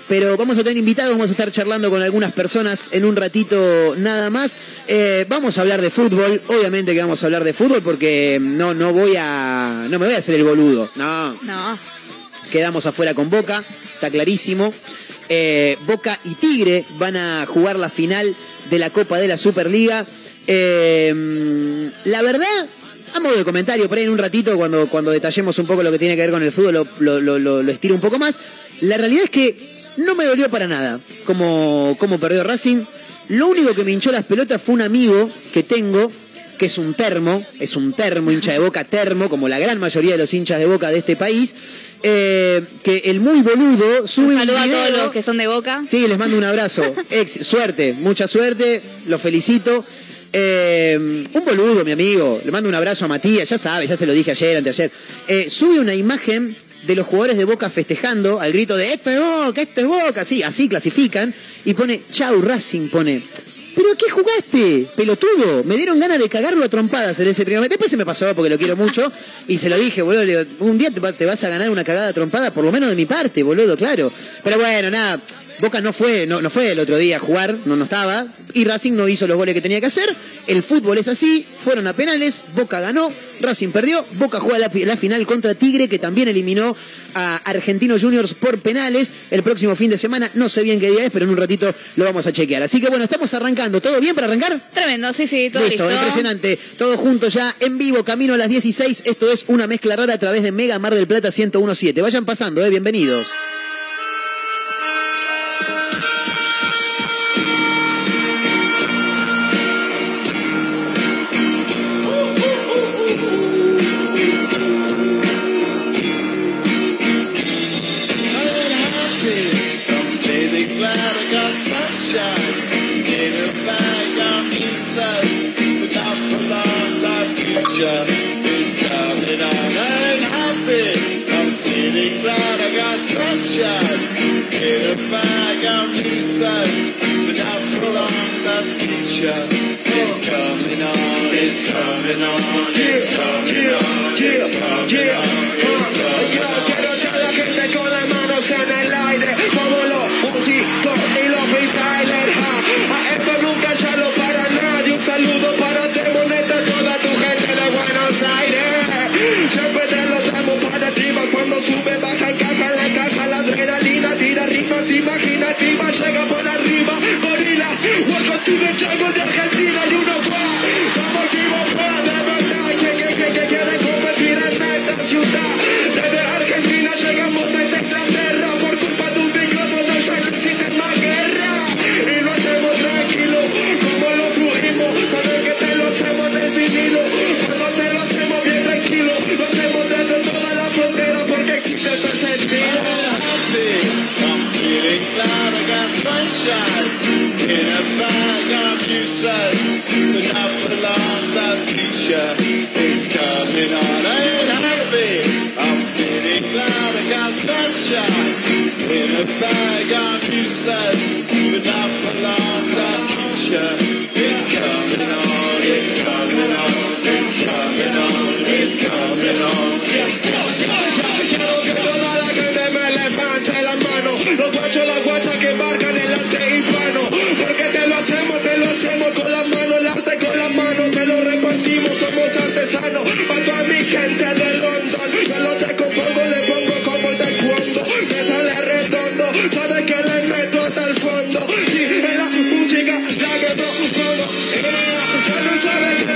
Pero vamos a tener invitados, vamos a estar charlando con algunas personas en un ratito nada más. Eh, vamos a hablar de fútbol. Obviamente que vamos a hablar de fútbol porque no, no voy a. No me voy a hacer el boludo. No. No. Quedamos afuera con Boca, está clarísimo. Eh, Boca y Tigre van a jugar la final de la Copa de la Superliga. Eh, la verdad, a modo de comentario, por ahí en un ratito, cuando, cuando detallemos un poco lo que tiene que ver con el fútbol, lo, lo, lo- lo- estiro un poco más. La realidad es que no me dolió para nada como, como perdió Racing. Lo único que me hinchó las pelotas fue un amigo que tengo, que es un termo, es un termo, hincha de boca termo, como la gran mayoría de los hinchas de boca de este país, eh, que el muy boludo sube Un un saludo a todos los que son de Boca. Sí, les mando un abrazo. Ex- suerte, mucha suerte, los felicito. Eh, un boludo, mi amigo. Le mando un abrazo a Matías, ya sabe, ya se lo dije ayer, anteayer. Eh, sube una imagen de los jugadores de Boca festejando al grito de esto es Boca, esto es Boca. Sí, así clasifican. Y pone, chau Racing, pone. ¿Pero qué jugaste? Pelotudo. Me dieron ganas de cagarlo a trompadas en ese primer momento. Después se me pasó porque lo quiero mucho. Y se lo dije, boludo. un día te, va- te vas a ganar una cagada trompada, por lo menos de mi parte, boludo, claro. Pero bueno, nada. Boca no fue, no, no fue el otro día a jugar, no, no estaba. Y Racing no hizo los goles que tenía que hacer. El fútbol es así. Fueron a penales. Boca ganó. Racing perdió. Boca juega la, la final contra Tigre, que también eliminó a Argentinos Juniors por penales. El próximo fin de semana, no sé bien qué día es, pero en un ratito lo vamos a chequear. Así que bueno, estamos arrancando. ¿Todo bien para arrancar? Tremendo, sí, sí, todo listo. impresionante. Todos juntos ya en vivo, camino a las 16. Esto es una mezcla rara a través de Mega Mar del Plata 1017. Vayan pasando, eh, bienvenidos. young who says, but not for long, the future It's coming on, it's coming on, it's coming on, it's coming on, it's coming on. Yo quiero todo lo que esté con las manos en el excuses, but not for long. The future is coming on. I ain't happy. I'm feeling glad I got sunshine in a bag. I'm useless, but not for long. The future is coming on. It's coming on. It's coming on. It's coming on. It's coming on. Lo guacho, la guacha que barca delante y hacemos con las manos, el arte con las manos, te lo repartimos, somos artesanos. Para toda mi gente de London, yo lo decompongo, le pongo como el taekwondo, me sale redondo, sabes que le meto hasta el fondo. Si sí, la música la que no no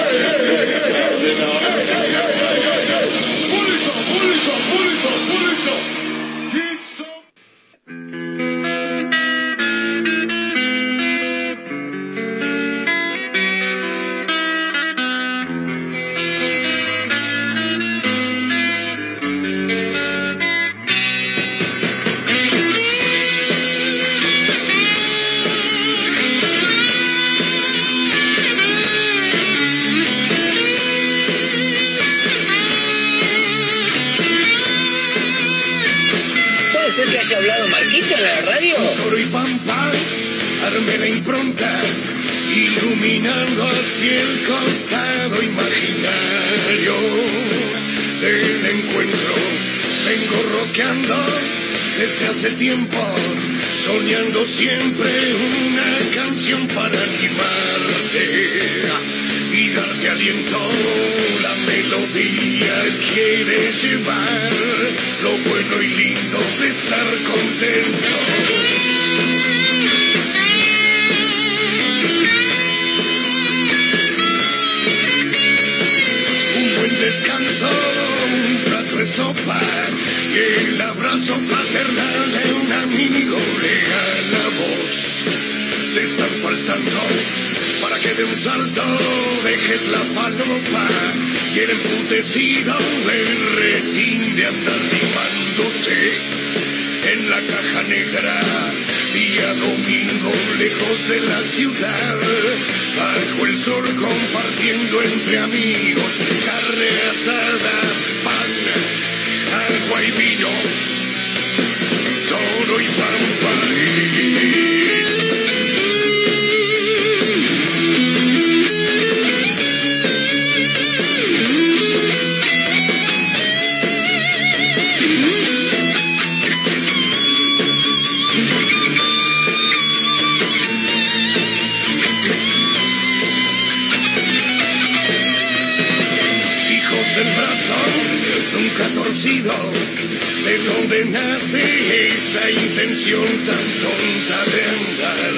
de donde nace esa intención tan tonta de andar,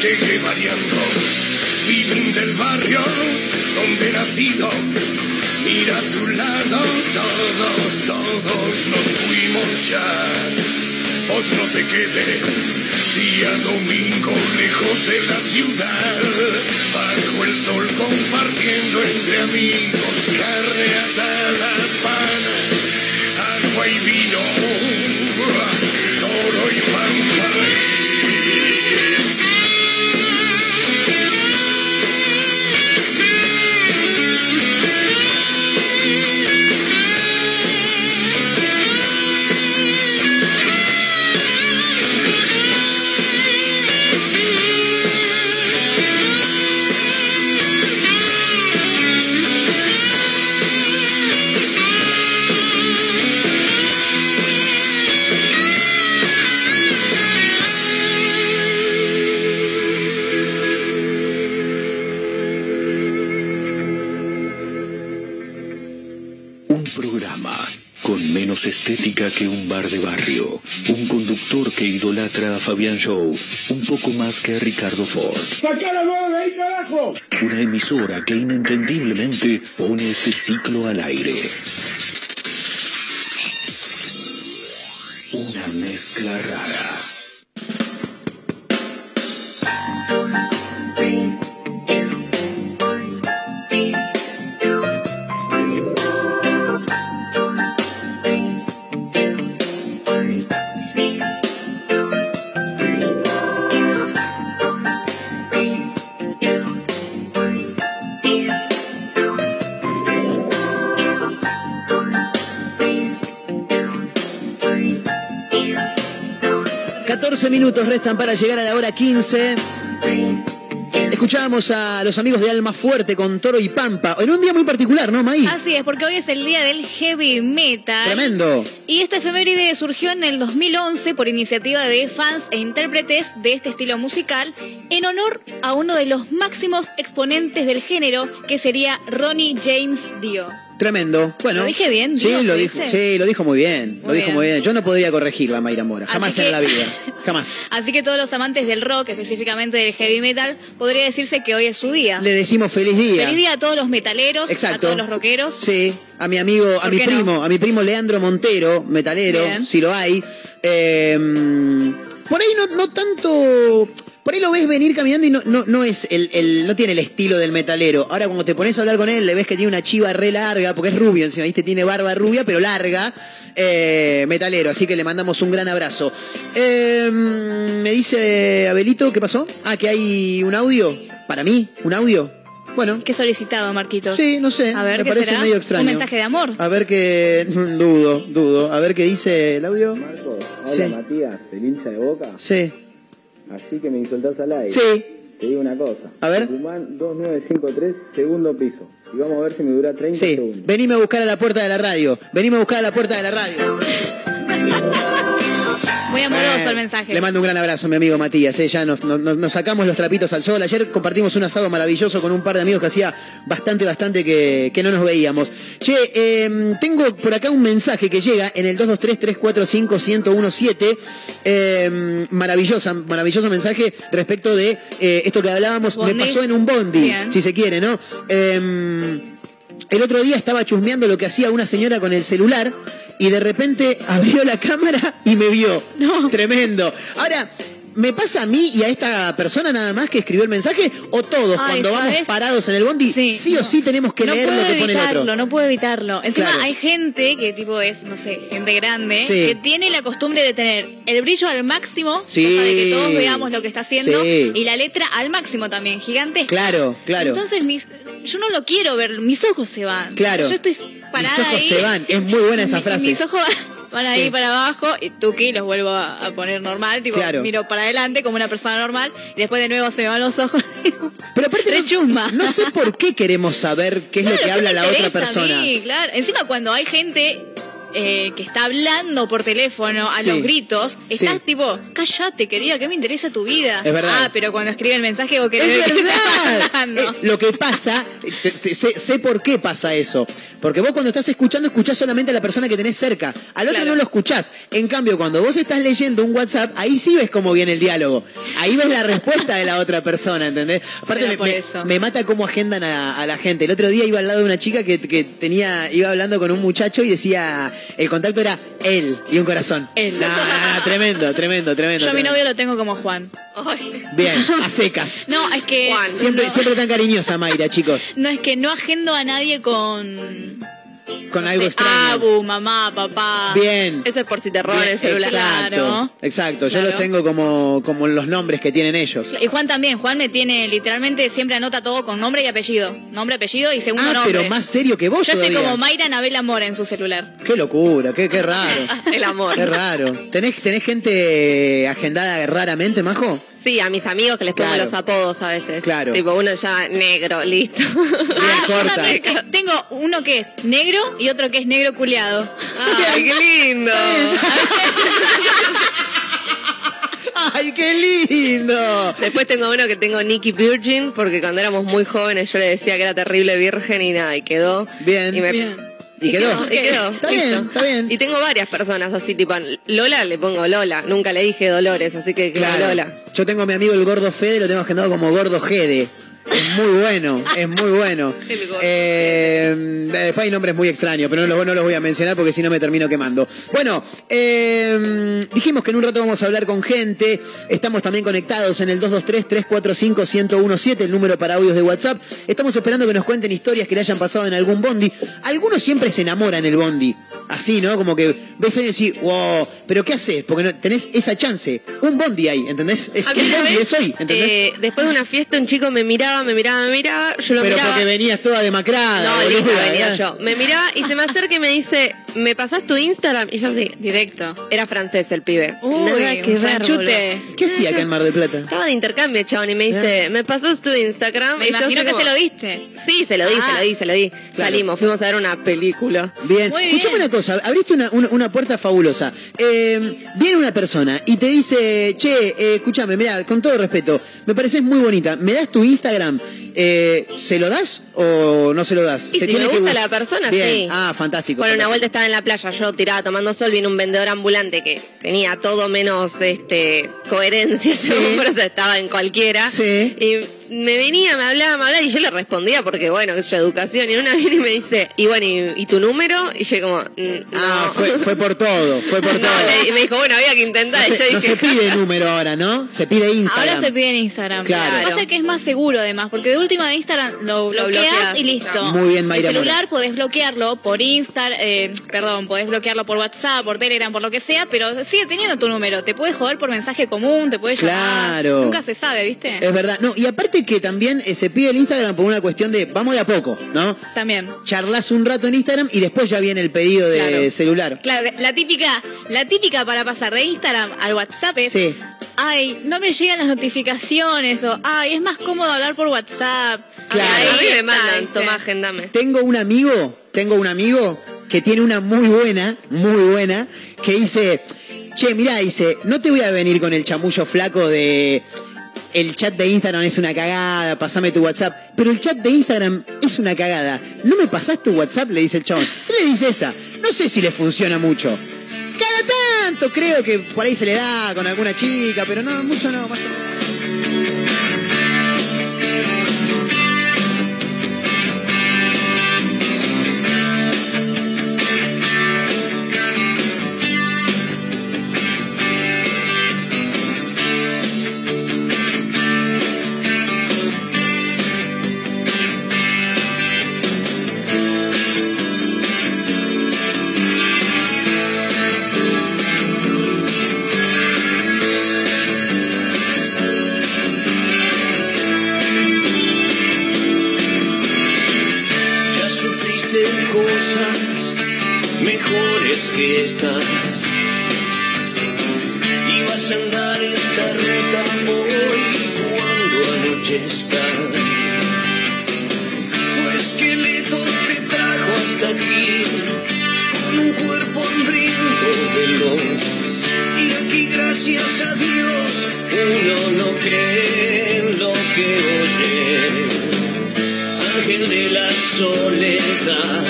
llegué variando, viven del barrio donde he nacido, mira a tu lado, todos, todos nos fuimos ya. Vos no te quedes, día domingo lejos de la ciudad, bajo el sol compartiendo entre amigos carne asada, pan, agua y estética que un bar de barrio. Un conductor que idolatra a Fabián Show un poco más que a Ricardo Ford. ¡Sacá la mano de ahí, carajo! Una emisora que inentendiblemente pone este ciclo al aire. Una mezcla rara. Minutos restan para llegar a la hora 15. Escuchábamos a los amigos de Alma Fuerte con Toro y Pampa. En un día muy particular, ¿no, Maí? Así es, porque hoy es el día del heavy metal. Tremendo. Y esta efeméride surgió en el 2011 por iniciativa de fans e intérpretes de este estilo musical en honor a uno de los máximos exponentes del género, que sería Ronnie James Dio. Tremendo. Bueno. ¿Lo dije bien? Sí, lo ¿se dijo, sí, lo dijo muy bien. lo dijo bien. muy bien. Yo no podría corregirla a Mayra Mora. Jamás en la vida. Jamás. Así que todos los amantes del rock, específicamente del heavy metal, podría decirse que hoy es su día. Le decimos feliz día. Feliz día a todos los metaleros, Exacto. a todos los rockeros. Sí, a mi amigo, a ¿Por mi no? primo, a mi primo Leandro Montero, metalero, Bien. si lo hay. Eh, por ahí no, no tanto. Por ahí lo ves venir caminando y no, no, no es el, el- no tiene el estilo del metalero. Ahora cuando te pones a hablar con él, le ves que tiene una chiva re larga, porque es rubio encima, ¿viste? Tiene barba rubia, pero larga. eh, metalero, así que le mandamos un gran abrazo. Eh, me dice Abelito, ¿qué pasó? Ah, que hay un audio. Para mí, un audio. Bueno. ¿Qué solicitado, Marquitos? Sí, no sé. A ver, me ¿qué parece será? medio extraño. ¿Un mensaje de amor? A ver qué. Dudo, dudo. A ver qué dice el audio. Marcos, hola Sí. Matías, del hincha de Boca. Sí. Así que me insultás al aire. Sí. Te digo una cosa. A ver. Tucumán 2953, segundo piso. Y vamos a ver si me dura 30 Sí. segundos. Venime a buscar a la puerta de la radio. Venime a buscar a la puerta de la radio. Muy amoroso el mensaje. Le mando un gran abrazo mi amigo Matías. eh, Ya nos, nos- nos sacamos los trapitos al sol. Ayer compartimos un asado maravilloso con un par de amigos que hacía bastante, bastante que, que no nos veíamos. Che, eh, tengo por acá un mensaje que llega en el 223-345-1017. Eh, maravillosa, maravilloso mensaje respecto de eh, esto que hablábamos. Me pasó en un bondi, Bien. si se quiere, ¿no? Eh, el otro día estaba chusmeando lo que hacía una señora con el celular y de repente abrió la cámara y me vio. Tremendo. Ahora, ¿me pasa a mí y a esta persona nada más que escribió el mensaje? ¿O todos Ay, cuando vamos parados en el bondi sí, o sí tenemos que no leer lo que pone el evitarlo, otro? no puedo evitarlo. Encima Claro. hay gente que tipo es, no sé, gente grande, Sí. que tiene la costumbre de tener el brillo al máximo, Sí. cosa de que todos veamos lo que está haciendo, y la letra al máximo también, gigante. Claro, claro. Entonces mis, yo no lo quiero ver, mis ojos se van. Claro. Yo estoy parada Mis ojos ahí, se van. Es muy buena esa frase. Mis ojos van Sí. ahí para abajo y tuki los vuelvo a, a poner normal, tipo Claro. miro para adelante como una persona normal y después de nuevo se me van los ojos. Pero aparte, chusma. no sé por qué queremos saber qué es lo que habla la otra persona. mí, claro. Encima cuando hay gente eh, que está hablando por teléfono a Sí. los gritos, Sí. estás tipo, cállate, querida, que me interesa tu vida. Es verdad. Ah, pero cuando escribe el mensaje vos querés Es ver qué está verdad. hablando. Eh, lo que pasa, te- te- sé, sé por qué pasa eso. Porque vos cuando estás escuchando, escuchás solamente a la persona que tenés cerca. Al otro Claro. no lo escuchás. En cambio, cuando vos estás leyendo un WhatsApp, ahí sí ves cómo viene el diálogo. Ahí ves la respuesta de la otra persona, ¿entendés? Aparte, me, me- me mata cómo agendan a, a la gente. El otro día iba al lado de una chica que, que tenía, iba hablando con un muchacho y decía, el contacto era él y un corazón. Él. No, no, no, tremendo, tremendo, tremendo. Yo a mi tremendo. novio lo tengo como Juan. Ay, Bien, a secas. No, es que. Juan. Siempre, no, siempre tan cariñosa, Mayra, chicos. No, es que no agendo a nadie con. Con algo extraño. Abu, mamá, papá. Bien. Eso es por si te roban el celular. Exacto, Claro. exacto. Yo Claro. los tengo como, como los nombres que tienen ellos. Y Juan también. Juan me tiene literalmente siempre anota todo con nombre y apellido. Nombre, apellido y segundo Ah, nombre. pero más serio que vos Yo estoy todavía. como Mayra Anabel Amor en su celular. Qué locura, qué, qué raro. El amor. Qué raro. ¿Tenés, ¿Tenés gente agendada raramente, Majo? Sí, a mis amigos que les pongo Claro. los apodos a veces. Claro. Tipo, uno ya negro, listo. Corta. Eh, Tengo uno que es negro y otro que es negro culiado. Ay, qué lindo. ¡Ay, qué lindo! Después tengo uno que tengo Nicky Virgin, porque cuando éramos muy jóvenes yo le decía que era terrible virgen y nada, y quedó. Bien. Y, me- Bien. ¿Y quedó? Y quedó. Está listo. bien, está bien. Y tengo varias personas así, tipo, Lola le pongo Lola. Nunca le dije Dolores, así que Claro. Lola. Yo tengo a mi amigo el gordo Fede, lo tengo agendado como gordo Gede. Es muy bueno, es muy bueno. El Eh, después hay nombres muy extraños, pero no los, no los voy a mencionar porque si no me termino quemando. Bueno, eh, dijimos que en un rato vamos a hablar con gente. Estamos también conectados en el 223-345-1017, el número para audios de WhatsApp. Estamos esperando que nos cuenten historias que le hayan pasado en algún bondi. Algunos siempre se enamoran en el bondi. Así, ¿no? Como que ves y decís, wow, pero ¿qué haces? Porque no, tenés esa chance. Un bondi ahí, ¿entendés? Es una bondi, vez, es hoy, ¿entendés? eh, después de una fiesta un chico me miraba, me miraba, me miraba, yo lo pero miraba. porque venías toda demacrada. No, boluda, linda venía yo. Me miraba y se me acerca y me dice, ¿me pasás tu Instagram? Y yo así, Directo. era francés el pibe. Uy, Nada que ver. ¿Qué hacía acá en Mar del Plata? Estaba de intercambio, chabón, y me dice, ¿me pasás tu Instagram? Me Y yo imagino que como- se lo diste. Sí, se lo di, Ah. se lo di, se lo di. Salimos, fuimos a ver una película. Bien, Muy escuchame bien. una cosa, abriste una, una- una puerta fabulosa. Eh, viene una persona y te dice, che, eh, escúchame, mira, con todo respeto, me pareces muy bonita, ¿me das tu Instagram? Eh, ¿Se lo das o no se lo das? Y Te si me que gusta gust- la persona, Bien. sí. Ah, fantástico. Bueno, una vuelta estaba en la playa, yo tiraba tomando sol, vino un vendedor ambulante que tenía todo menos este coherencia, Sí. yo por eso estaba en cualquiera. Sí. Y me venía, me hablaba, me hablaba y yo le respondía porque bueno, que es educación. Y en una viene y me dice, y bueno, ¿y, y tu número? Y yo como, "Mm, no. Ah, fue, fue por todo, fue por No, todo. le- y me dijo, bueno, había que intentar. No y yo se, no dije, se pide número ahora, ¿no? Se pide Instagram. Ahora se pide en Instagram. Claro. Lo que pasa es que es más seguro además, porque de última de Instagram lo Lo bloqueas bloqueas. y listo. Muy bien, Mayra El celular Mora. podés bloquearlo por Insta, eh, perdón, podés bloquearlo por WhatsApp, por Telegram, por lo que sea, pero sigue teniendo tu número. Te puede joder por mensaje común, te puede llamar. Claro. Nunca se sabe, ¿viste? Es verdad. No, y aparte que también eh, se pide el Instagram por una cuestión de vamos de a poco, ¿no? También. Charlas un rato en Instagram y después ya viene el pedido de Claro. celular. Claro, la típica, la típica para pasar de Instagram al WhatsApp es, Sí. ay, no me llegan las notificaciones o, ay, es más cómodo hablar por WhatsApp. Claro. a mí Ahí me mandan, toma, agendame. Tengo un amigo, tengo un amigo que tiene una muy buena, muy buena, que dice, che, mirá, dice, no te voy a venir con el chamullo flaco de el chat de Instagram es una cagada, pasame tu WhatsApp, pero el chat de Instagram es una cagada. ¿No me pasás tu WhatsApp? Le dice el chabón. Él le dice esa. No sé si le funciona mucho. Cada tanto creo que por ahí se le da con alguna chica, pero no, mucho no, más. días ibas a andar esta ruta hoy cuando anochezca. Tu esqueleto te trajo hasta aquí con un cuerpo hambriento de luz. Y aquí, gracias a Dios, uno no cree en lo que oye. Ángel de la soledad.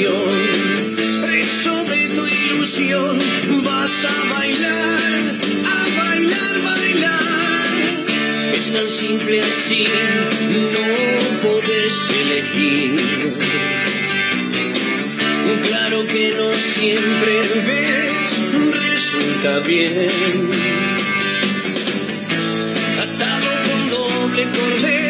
Desolación. Preso de tu ilusión, vas a bailar, a bailar, bailar. Es tan simple así, no podés elegir. Claro que no siempre ves, resulta bien. Atado con doble cordel,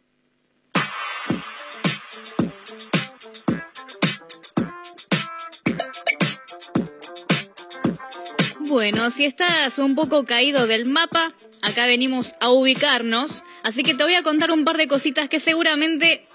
Bueno, si estás un poco caído del mapa, acá venimos a ubicarnos. Así que te voy a contar un par de cositas que seguramente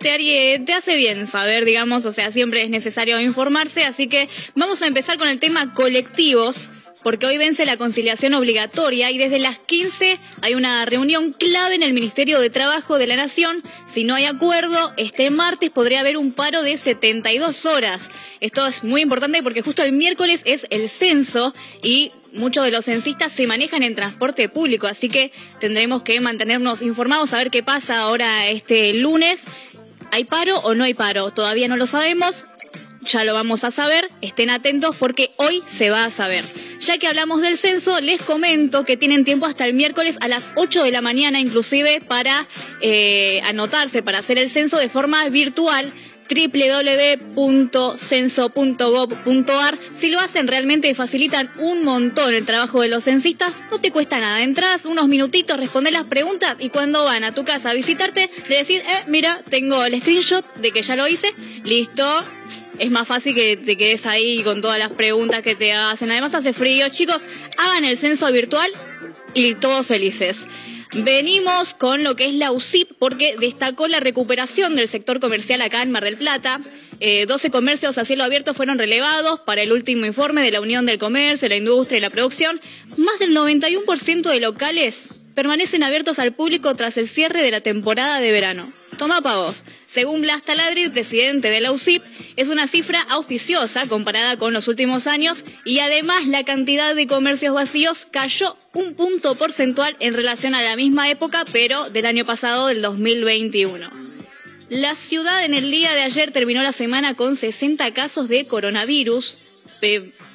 te, te hace bien saber, digamos, o sea, siempre es necesario informarse. Así que vamos a empezar con el tema colectivos. Porque hoy vence la conciliación obligatoria y desde las 15 hay una reunión clave en el Ministerio de Trabajo de la Nación. Si no hay acuerdo, este martes podría haber un paro de 72 horas. Esto es muy importante porque justo el miércoles es el censo y muchos de los censistas se manejan en transporte público, así que tendremos que mantenernos informados a ver qué pasa ahora este lunes. ¿Hay paro o no hay paro? Todavía no lo sabemos. Ya lo vamos a saber, estén atentos porque hoy se va a saber. Ya que hablamos del censo, les comento que tienen tiempo hasta el miércoles a las 8 de la mañana inclusive para eh, anotarse, para hacer el censo de forma virtual www.censo.gov.ar. Si lo hacen, realmente facilitan un montón el trabajo de los censistas. No te cuesta nada. Entras unos minutitos, respondes las preguntas y cuando van a tu casa a visitarte, le decís, eh, mira, tengo el screenshot de que ya lo hice. Listo. Es más fácil que te quedes ahí con todas las preguntas que te hacen. Además hace frío. Chicos, hagan el censo virtual y todos felices. Venimos con lo que es la UCIP porque destacó la recuperación del sector comercial acá en Mar del Plata. Eh, 12 comercios a cielo abierto fueron relevados para el último informe de la Unión del Comercio, la Industria y la Producción. Más del 91% de locales permanecen abiertos al público tras el cierre de la temporada de verano. Toma pa' vos. Según Blas Taladri, presidente de la UCIP, es una cifra auspiciosa comparada con los últimos años y además la cantidad de comercios vacíos cayó un punto porcentual en relación a la misma época, pero del año pasado, del 2021. La ciudad en el día de ayer terminó la semana con 60 casos de coronavirus.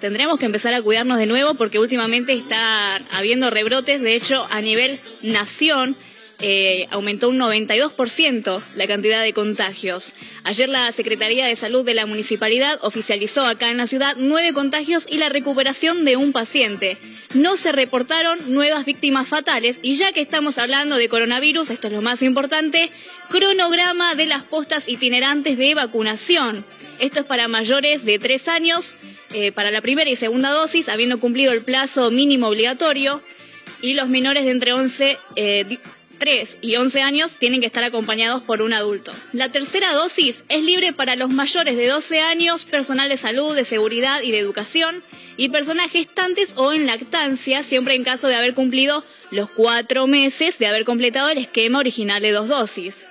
Tendremos que empezar a cuidarnos de nuevo porque últimamente está habiendo rebrotes. De hecho, a nivel nación eh, aumentó un 92% la cantidad de contagios. Ayer la Secretaría de Salud de la Municipalidad oficializó acá en la ciudad nueve contagios y la recuperación de un paciente. No se reportaron nuevas víctimas fatales y ya que estamos hablando de coronavirus, esto es lo más importante, cronograma de las postas itinerantes de vacunación. Esto es para mayores de tres años, eh, para la primera y segunda dosis, habiendo cumplido el plazo mínimo obligatorio, y los menores de entre 11, 3 y 11 años tienen que estar acompañados por un adulto. La tercera dosis es libre para los mayores de 12 años, personal de salud, de seguridad y de educación, y personas gestantes o en lactancia, siempre en caso de haber cumplido los cuatro meses de haber completado el esquema original de dos dosis.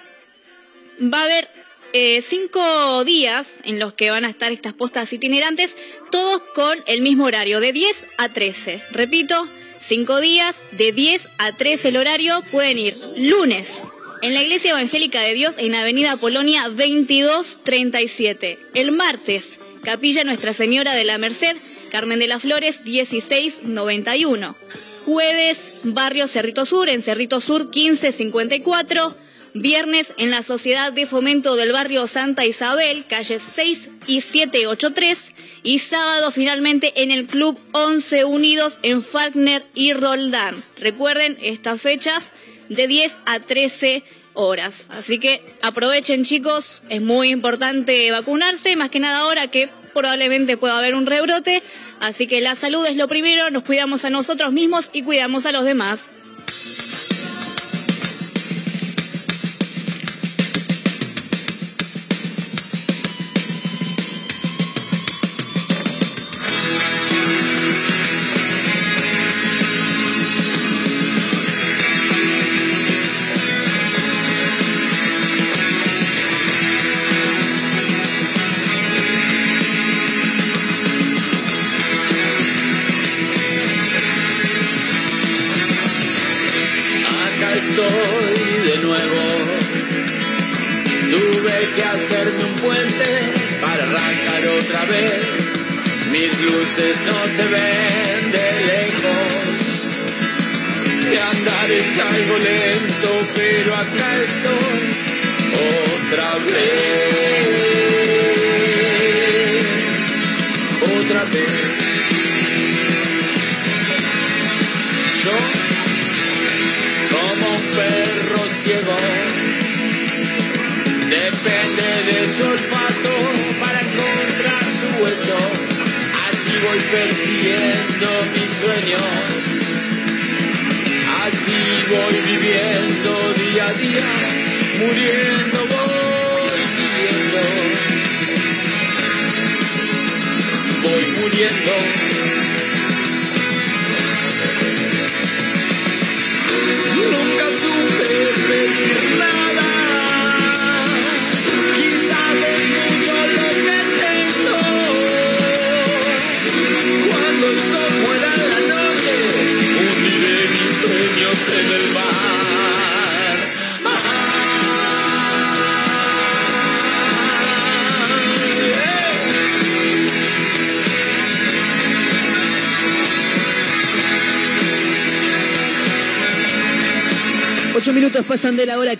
Va a haber eh, cinco días en los que van a estar estas postas itinerantes, todos con el mismo horario, de 10 a 13. Repito, Cinco días, de 10 a 13 el horario, pueden ir lunes en la Iglesia Evangélica de Dios en Avenida Polonia 2237. El martes, Capilla Nuestra Señora de la Merced, Carmen de las Flores 1691. Jueves, Barrio Cerrito Sur, en Cerrito Sur 1554. Viernes en la Sociedad de Fomento del Barrio Santa Isabel, calle 6 y 783. Y sábado finalmente en el Club 11 Unidos en Falkner y Roldán. Recuerden estas fechas de 10 a 13 horas. Así que aprovechen chicos, es muy importante vacunarse, más que nada ahora que probablemente pueda haber un rebrote. Así que la salud es lo primero, nos cuidamos a nosotros mismos y cuidamos a los demás.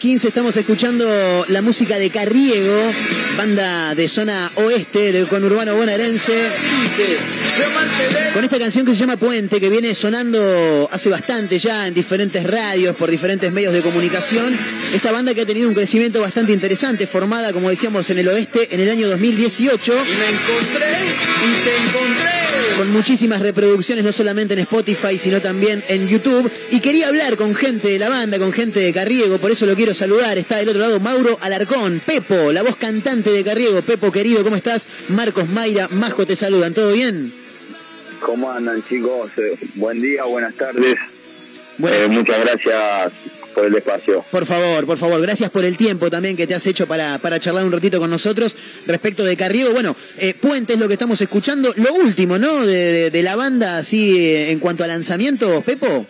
15, estamos escuchando la música de Carriego, banda de zona oeste del conurbano bonaerense. Con esta canción que se llama Puente, que viene sonando hace bastante ya en diferentes radios, por diferentes medios de comunicación. Esta banda que ha tenido un crecimiento bastante interesante, formada, como decíamos, en el oeste en el año 2018. Y me encontré y te encontré. Con muchísimas reproducciones, no solamente en Spotify, sino también en YouTube. Y quería hablar con gente de la banda, con gente de Carriego, por eso lo quiero saludar. Está del otro lado Mauro Alarcón, Pepo, la voz cantante de Carriego. Pepo, querido, ¿cómo estás? Marcos Mayra, Majo, te saludan. ¿Todo bien? ¿Cómo andan chicos? Eh, buen día, buenas tardes. Eh, muchas gracias por el espacio. Por favor, por favor, gracias por el tiempo también que te has hecho para, para charlar un ratito con nosotros respecto de Carriego. Bueno, eh, Puente es lo que estamos escuchando. Lo último, ¿no? De, de- de la banda, así, eh, en cuanto a lanzamiento, Pepo.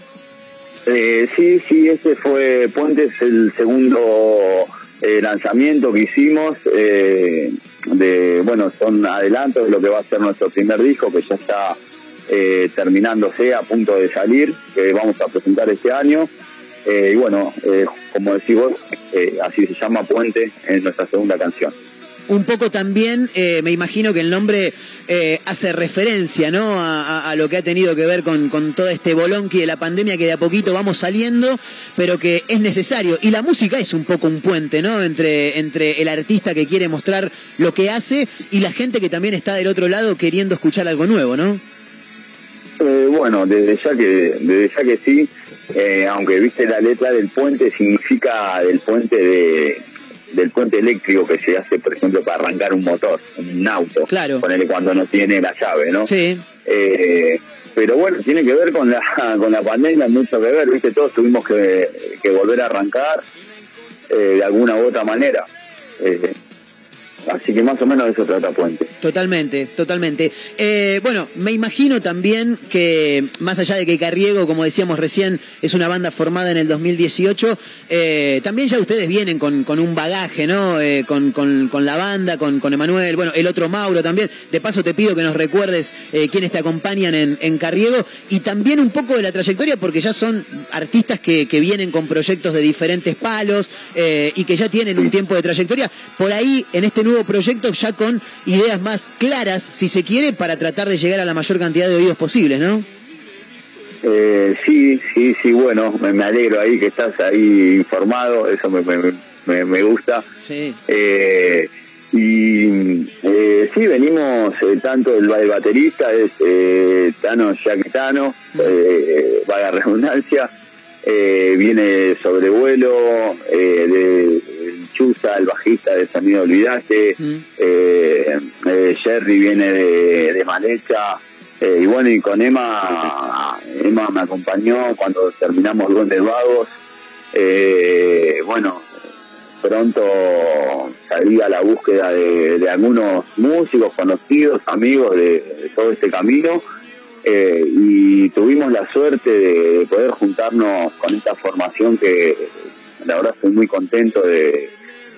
Eh, sí, sí, ese fue Puentes, el segundo eh, lanzamiento que hicimos. eh, de Bueno, son adelantos de lo que va a ser nuestro primer disco, que ya está eh, terminándose, a punto de salir, que vamos a presentar este año. Eh, y bueno, eh, como decís vos, eh, así se llama Puente en nuestra segunda canción. Un poco también, eh, me imagino que el nombre eh, hace referencia ¿no? a, a- a lo que ha tenido que ver con, con todo este bolonqui de la pandemia que de a poquito vamos saliendo, pero que es necesario. Y la música es un poco un puente ¿no? entre, entre el artista que quiere mostrar lo que hace y la gente que también está del otro lado queriendo escuchar algo nuevo, ¿no? Eh, bueno, desde ya que, desde ya que sí, eh, aunque viste la letra del puente significa del puente de del puente eléctrico que se hace, por ejemplo, para arrancar un motor, un auto. Claro. Ponele cuando no tiene la llave, ¿no? Sí. Eh, pero bueno, tiene que ver con la con la pandemia, mucho que ver, viste, todos tuvimos que, que volver a arrancar eh, de alguna u otra manera. Eh, así que más o menos de eso trata Puente. Totalmente, totalmente. Eh, bueno, me imagino también que, más allá de que Carriego, como decíamos recién, es una banda formada en el 2018, eh, también ya ustedes vienen con, con un bagaje, ¿no? Eh, con, con- con la banda, con, con Emanuel, bueno, el otro Mauro también. De paso te pido que nos recuerdes quiénes te acompañan en, en Carriego y también un poco de la trayectoria, porque ya son artistas que, que vienen con proyectos de diferentes palos eh, y que ya tienen un tiempo de trayectoria. Por ahí, en este nuevo proyecto, ya con ideas más claras, si se quiere, para tratar de llegar a la mayor cantidad de oídos posibles, ¿no? Eh, sí, sí, sí, bueno, me, me alegro ahí que estás ahí informado, eso me, me, me- me gusta. Sí. Eh, y eh, sí, venimos, eh, tanto el, el baterista es eh, Tano Yaquetano, eh, vaya redundancia, eh, viene sobrevuelo, eh, de el Chuza, el bajista de Sonido Olvidaste, eh, eh, Jerry viene de, de Malecha, eh, y bueno, y con Emma, Emma me acompañó cuando terminamos Duendes Vagos, bueno, pronto salí a la búsqueda de, de algunos músicos conocidos, amigos de, de todo este camino eh, y tuvimos la suerte de, de poder juntarnos con esta formación que la verdad estoy muy contento de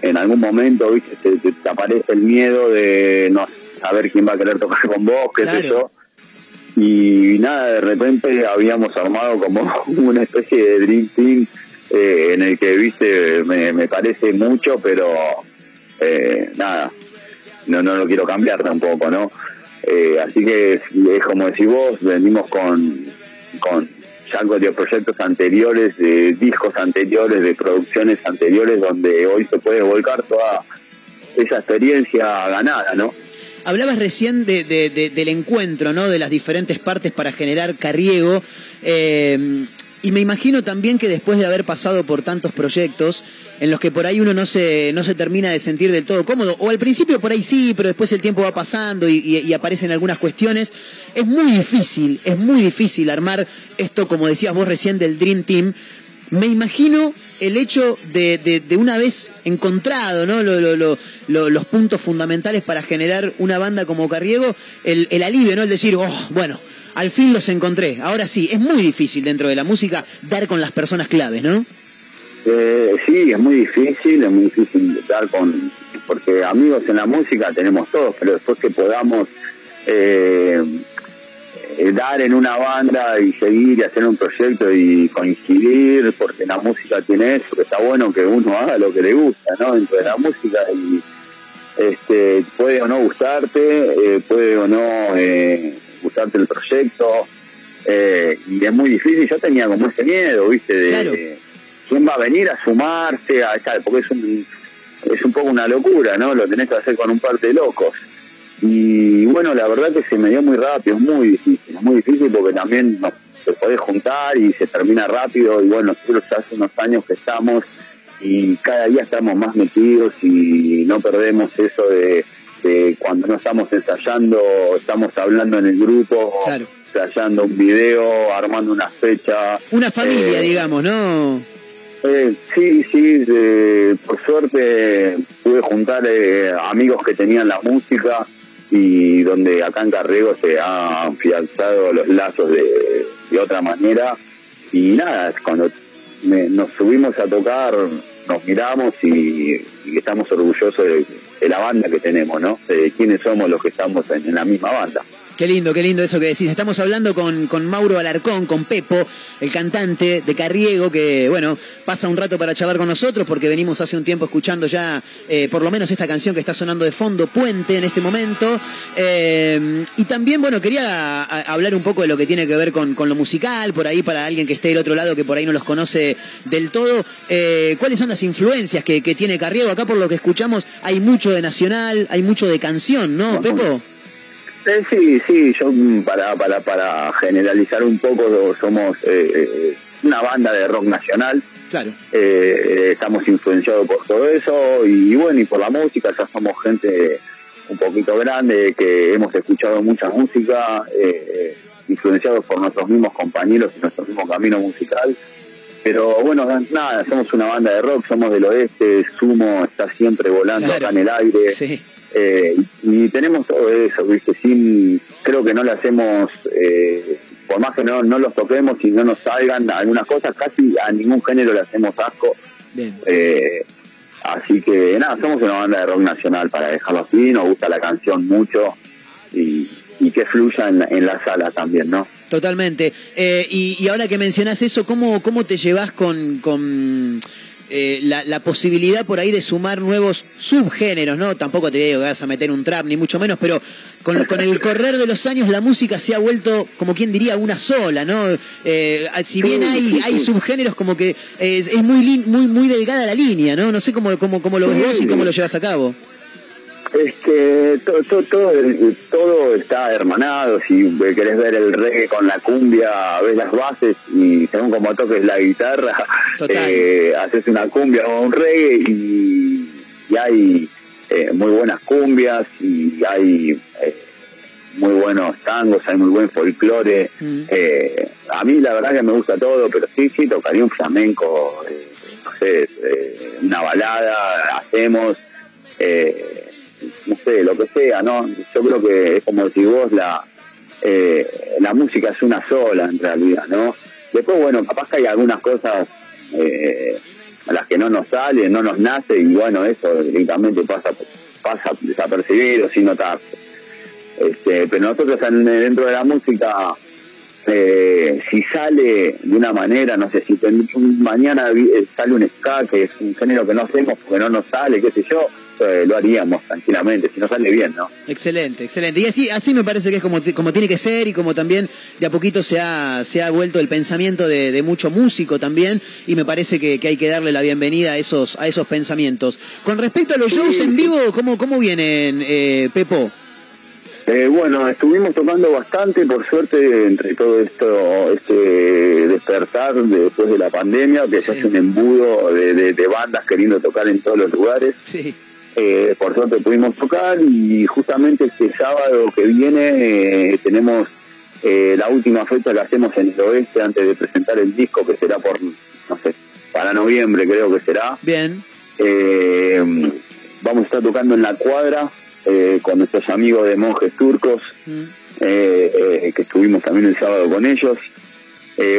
en algún momento viste te, te- te aparece el miedo de no saber quién va a querer tocar con vos qué sé yo y nada, de repente habíamos armado como una especie de Dream Team eh, en el que, viste, me, me parece mucho, pero eh, nada, no, no lo quiero cambiar tampoco, ¿no? Eh, así que es, como decís vos, venimos con, con ya de proyectos anteriores, de discos anteriores, de producciones anteriores, donde hoy se puede volcar toda esa experiencia ganada, ¿no? Hablabas recién de- del encuentro, ¿no? De las diferentes partes para generar Carriego. eh, y me imagino también que después de haber pasado por tantos proyectos en los que por ahí uno no se, no se termina de sentir del todo cómodo, o al principio por ahí sí, pero después el tiempo va pasando y, aparecen algunas cuestiones, es muy difícil, es muy difícil armar esto, como decías vos recién, del Dream Team. Me imagino el hecho de, de- una vez encontrado ¿no? Lo- lo- lo- los puntos fundamentales para generar una banda como Carriego, el, el alivio, ¿no? El decir, oh, bueno, al fin los encontré. Ahora sí, es muy difícil dentro de la música dar con las personas claves, ¿no? Eh, sí, es muy difícil, es muy difícil dar con, porque amigos en la música tenemos todos, pero después que podamos eh, eh, dar en una banda y seguir y hacer un proyecto y coincidir, porque la música tiene eso, que está bueno que uno haga lo que le gusta, ¿no? Dentro de la música y este puede o no gustarte, eh, puede o no eh, gustarte el proyecto, y es muy difícil, yo tenía como ese miedo, ¿viste? De, quién va a venir a sumarse a esta, porque es un, es un poco una locura, ¿no? Lo tenés que hacer con un par de locos. Y bueno, la verdad que se me dio muy rápido, es muy difícil, es muy difícil porque también no, se puede juntar y se termina rápido y bueno, nosotros hace unos años que estamos y cada día estamos más metidos y no perdemos eso de, de cuando no estamos ensayando, estamos hablando en el grupo, ensayando un video, armando una fecha. Una familia, Eh, digamos, ¿no? Eh, sí, sí, de- por suerte pude juntar eh, amigos que tenían la música y donde acá en Carrego se han afianzado los lazos de, de otra manera y nada, cuando me- nos subimos a tocar nos miramos y, estamos orgullosos de, la banda que tenemos, ¿no? De quiénes somos los que estamos en la misma banda. Qué lindo, qué lindo eso que decís. Estamos hablando con, con Mauro Alarcón, con Pepo, el cantante de Carriego, que, bueno, pasa un rato para charlar con nosotros porque venimos hace un tiempo escuchando ya eh, por lo menos esta canción que está sonando de fondo, Puente, en este momento. Eh, y también, bueno, quería a- hablar un poco de lo que tiene que ver con, con lo musical, por ahí para alguien que esté del otro lado, que por ahí no los conoce del todo. Eh, ¿Cuáles son las influencias que, que tiene Carriego? Acá, por lo que escuchamos, hay mucho de nacional, hay mucho de canción, ¿no, Pepo? Eh, sí, sí, yo mm, para, para, para generalizar un poco somos eh, eh, una banda de rock nacional. Claro. Eh, estamos influenciados por todo eso y bueno, y por la música, ya somos gente un poquito grande que hemos escuchado mucha música, eh, eh, influenciados por nuestros mismos compañeros y nuestro mismo camino musical. Pero bueno, nada, somos una banda de rock, somos del oeste, Sumo está siempre volando Claro. acá en el aire. Sí. Eh, y tenemos todo eso, ¿viste? Sin, creo que no le hacemos, eh, por más que no, no los toquemos y no nos salgan algunas cosas, casi a ningún género le hacemos asco. Bien. Eh, así que nada, somos una banda de rock nacional para dejarlo así, nos gusta la canción mucho y, y que fluya en, la- en la sala también, ¿no? Totalmente. Eh, y, y ahora que mencionás eso, ¿cómo, cómo te llevas con, con eh, la, la posibilidad por ahí de sumar nuevos subgéneros, ¿no? Tampoco te digo que vas a meter un trap, ni mucho menos, pero con, el correr de los años la música se ha vuelto, como quien diría, una sola, ¿no? Eh, si bien hay, hay subgéneros, como que es, es muy, muy, muy delgada la línea, ¿no? No sé cómo, cómo, cómo lo ves vos y cómo lo llevas a cabo. Este, todo, todo, todo, todo está hermanado. Si querés ver el reggae con la cumbia, ves las bases y según como toques la guitarra, eh, haces una cumbia o un reggae y, y hay eh, muy buenas cumbias y hay eh, muy buenos tangos, hay muy buen folclore. Eh, a mí la verdad que me gusta todo, pero sí, sí, tocaría un flamenco, no sé, una balada, hacemos. Eh, no sé, lo que sea, ¿no? Yo creo que es como decís vos, la, eh, la música es una sola en realidad, ¿no? Después, bueno, capaz que hay algunas cosas eh, a las que no nos salen, no nos nace, y bueno, eso directamente pasa, pasa desapercibido, sin notarse. Este, pero nosotros en- dentro de la música, eh, si sale de una manera, no sé, si mañana sale un ska, que es un género que no hacemos porque no nos sale, qué sé yo, eh, lo haríamos tranquilamente, si nos sale bien, ¿no? Excelente, excelente. Y así, así me parece que es como, como tiene que ser y como también de a poquito se ha, se ha vuelto el pensamiento de, de mucho músico también y me parece que, que hay que darle la bienvenida a esos, a esos pensamientos. Con respecto a los shows en vivo, ¿cómo, cómo vienen, eh, Pepo? Eh, bueno, estuvimos tocando bastante, por suerte, entre todo esto, este despertar de- después de la pandemia, que se hace un embudo de, de- de bandas queriendo tocar en todos los lugares. Sí. Eh, por suerte pudimos tocar y justamente este sábado que viene eh, tenemos eh, la última fecha que hacemos en el oeste antes de presentar el disco, que será por, no sé, para noviembre creo que será. Bien. Eh, vamos a estar tocando en la cuadra eh, con nuestros amigos de monjes turcos, eh, eh, que estuvimos también el sábado con ellos.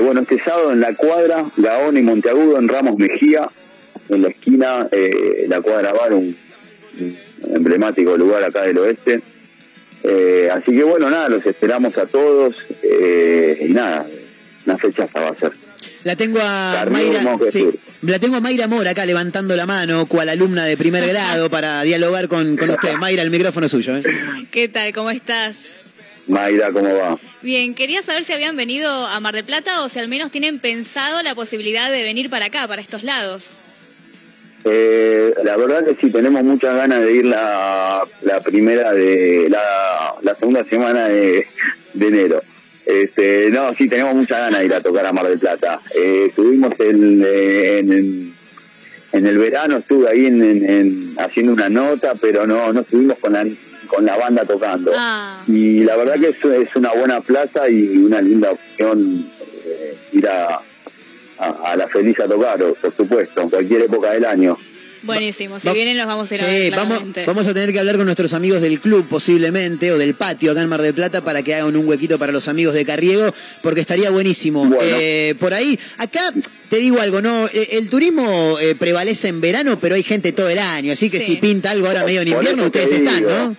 Bueno, este sábado en la cuadra, Gaona y Monteagudo, en Ramos Mejía, en la esquina, eh, la cuadra bar, un, un emblemático lugar acá del oeste. Eh, así que bueno, nada, los esperamos a todos eh, y nada, una fecha hasta va a ser. La tengo a Mayra, sí, la tengo a Mayra Mora acá levantando la mano, cual alumna de primer grado, para dialogar con, con usted. Mayra, el micrófono es suyo. ¿eh? ¿Qué tal? ¿Cómo estás? Mayra, ¿cómo va? Bien, quería saber si habían venido a Mar del Plata o si al menos tienen pensado la posibilidad de venir para acá, para estos lados. Eh, la verdad que sí, tenemos muchas ganas de ir la, la primera de la, la segunda semana de, de enero. Este, no, sí, tenemos muchas ganas de ir a tocar a Mar del Plata. Eh, estuvimos en, en, el verano, estuve ahí en, en- en- haciendo una nota, pero no, no estuvimos con la, con la banda tocando. Ah, Y la verdad que es, es una buena plaza y una linda opción eh, ir a, a, a la feliz a tocar, por supuesto, en cualquier época del año. Buenísimo. Si Va- vienen, los vamos a ir a Sí, ver. vamos, vamos a tener que hablar con nuestros amigos del club posiblemente, o del patio acá en Mar del Plata, para que hagan un huequito para los amigos de Carriego, porque estaría buenísimo. Bueno. Eh, por ahí, acá te digo algo, ¿no? Eh, El turismo eh, prevalece en verano, pero hay gente todo el año, así que Sí. si pinta algo ahora medio en invierno, ustedes están. ¿no?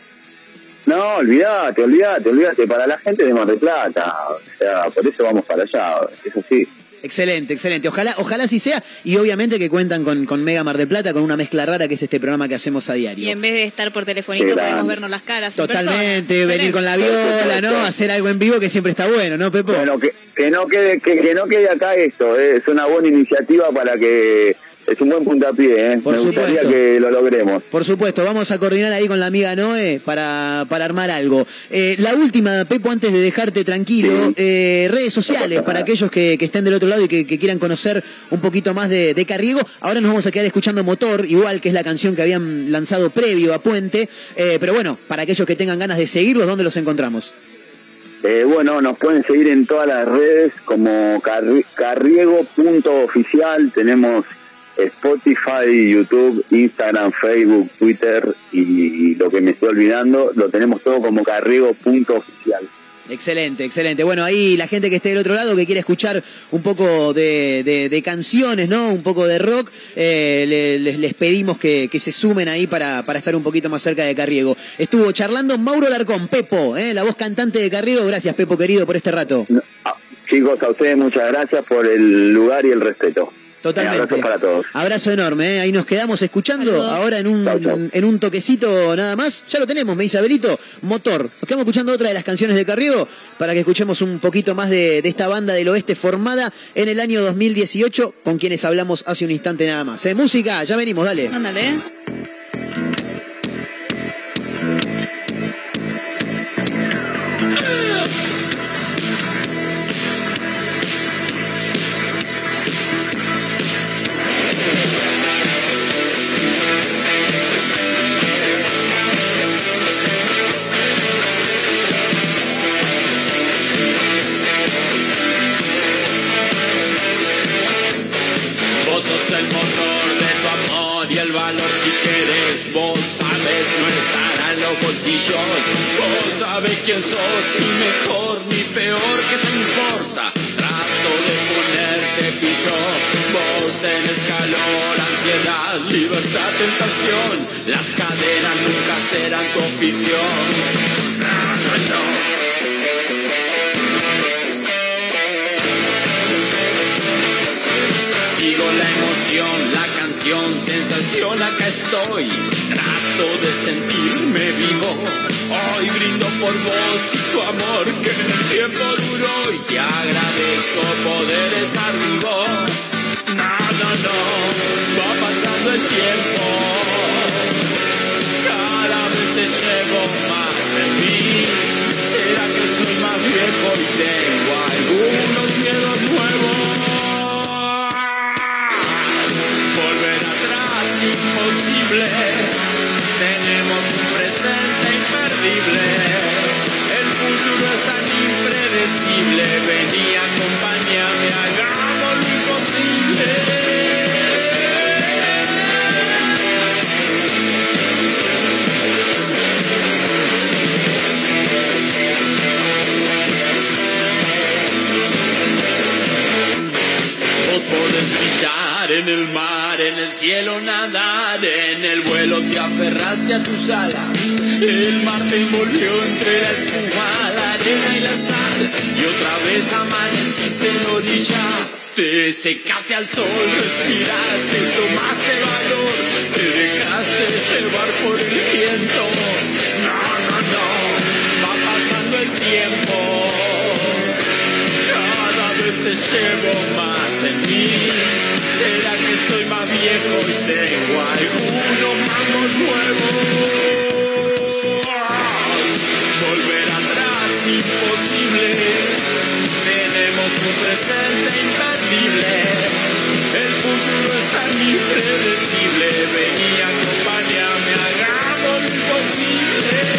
No, olvídate, olvídate, olvídate, para la gente de Mar del Plata, o sea, por eso vamos para allá, eso sí. Excelente, excelente. Ojalá, ojalá así sea. Y obviamente que cuentan con, con Mega Mar del Plata, con una mezcla rara que es este programa que hacemos a diario. Y en vez de estar por telefonito, podemos vernos las caras. en Totalmente, persona. venir con la viola, ¿no? Hacer algo en vivo que siempre está bueno, ¿no, Pepo? Bueno, que, que no quede que, que no quede acá esto, eh, es una buena iniciativa para que es un buen puntapié, eh. Por me gustaría supuesto. que lo logremos. Por supuesto, vamos a coordinar ahí con la amiga Noé para, para armar algo. Eh, la última, Pepo, antes de dejarte tranquilo, Sí. eh, redes sociales No para aquellos que, que estén del otro lado y que, que quieran conocer un poquito más de, de Carriego. Ahora nos vamos a quedar escuchando Motor, igual que es la canción que habían lanzado previo a Puente. Eh, pero bueno, para aquellos que tengan ganas de seguirlos, ¿dónde los encontramos? Eh, bueno, nos pueden seguir en todas las redes como carri- carriego.oficial, tenemos Spotify, YouTube, Instagram, Facebook, Twitter y, lo que me estoy olvidando, lo tenemos todo como carriego.oficial. Excelente, excelente. Bueno, ahí la gente que esté del otro lado, que quiere escuchar un poco de, de- de canciones, ¿no? Un poco de rock, eh, le- les, les pedimos que, que se sumen ahí para, para estar un poquito más cerca de Carriego. Estuvo charlando Mauro Larcón, Pepo, ¿eh? la voz cantante de Carriego. Gracias, Pepo, querido, por este rato. Ah, chicos, a ustedes muchas gracias por el lugar y el respeto. Totalmente. Un abrazo para todos. Abrazo enorme, ¿eh? ahí nos quedamos escuchando. Ahora en un, Chau, chau. en un toquecito nada más. Ya lo tenemos, me dice Abelito. Motor. Nos quedamos escuchando otra de las canciones de Carriego para que escuchemos un poquito más de, de esta banda del oeste formada en el año 2018 con quienes hablamos hace un instante nada más. ¿eh? Música, ya venimos, dale. Ándale. Sos, ni mejor ni peor, que te importa? Trato de ponerte pillo. Vos tenés calor, ansiedad, libertad, tentación. Las cadenas nunca serán tu no. Sigo la emoción, la canción, sensación, acá estoy. Trato de sentirme vivo. Hoy brindo por vos y tu amor que en el tiempo duró. Y te agradezco poder estar vivo. No, no, no, va pasando el tiempo. Cada vez te llevo más en mí. ¿Será que estoy más viejo y tengo algunos miedos nuevos? Volver atrás imposible. Impredecible. Vení, acompáñame, hagamos lo imposible. Brillar en el mar, en el cielo nadar, en el vuelo te aferraste a tus alas. El mar te envolvió entre la espuma, y otra vez amaneciste en la orilla. Te secaste al sol, respiraste, tomaste valor, te dejaste llevar por el viento. No, no, no, va pasando el tiempo. Cada vez te llevo más en mí. ¿Será que estoy más viejo y tengo algunos mamos nuevos? Un presente imperdible. El futuro es tan impredecible. Vení, acompáñame, hagamos lo imposible.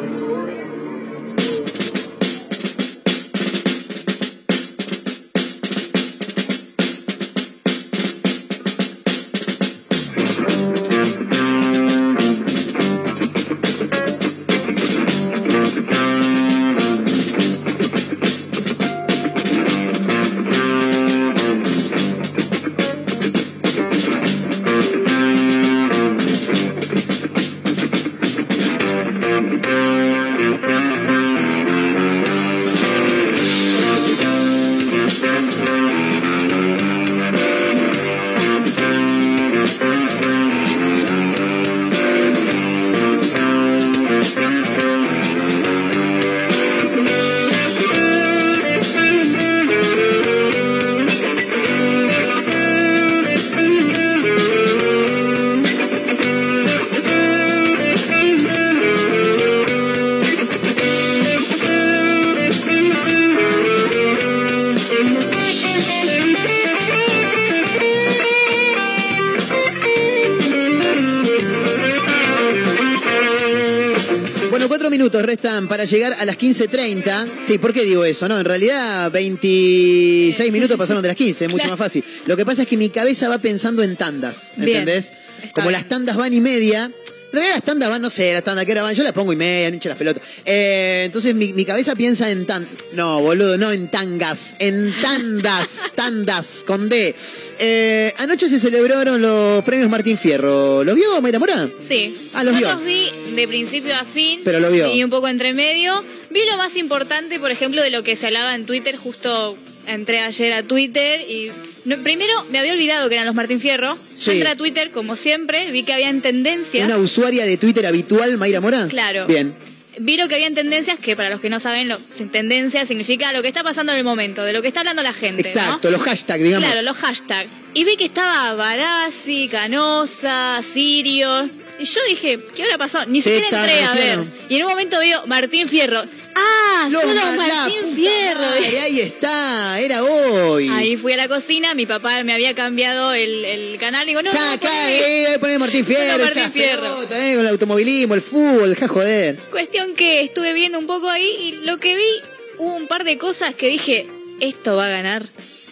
Llegar a las 15.30. Sí, ¿por qué digo eso? No, en realidad 26 minutos pasaron de las 15, es mucho más fácil. Lo que pasa es que mi cabeza va pensando en tandas, Bien. ¿entendés? Como las tandas van y media. En realidad las tandas van, no sé, las tandas que eran van, yo las pongo y media, hincho las pelotas. Eh, entonces mi, mi cabeza piensa en tan... No, boludo, no en tangas, en tandas, tandas, con D. Eh, anoche se celebraron los premios Martín Fierro. ¿Lo vio, Mayra Mora? Sí. Ah, los no vio. los vi de principio a fin. Pero lo vio. Y un poco entre medio. Vi lo más importante, por ejemplo, de lo que se hablaba en Twitter. Justo entré ayer a Twitter y. no, primero me había olvidado que eran los Martín Fierro. Sí. Entré a Twitter, como siempre, vi que habían tendencias. ¿Una usuaria de Twitter habitual, Mayra Mora? Claro. Bien. Vi lo que habían tendencias, que para los que no saben, lo, tendencia significa lo que está pasando en el momento, de lo que está hablando la gente. ¿no? Exacto, los hashtags, digamos. Claro, los hashtags. Y vi que estaba Barassi, Canosa, Sirio. Y yo dije, ¿qué habrá pasado? Ni siquiera entré a no ver. Y en un momento veo Martín Fierro. ¡Ah! Ma- la Martín Fierro. madre, ahí está, era hoy. Ahí fui a la cocina, mi papá me había cambiado el, el canal y digo, no, no, Saca, poneme- eh, voy a poner Martín Fierro, Martín echás Fierro. pelota, eh, con el automovilismo, el fútbol, ja joder. Cuestión que estuve viendo un poco ahí y lo que vi, hubo un par de cosas que dije, esto va a ganar.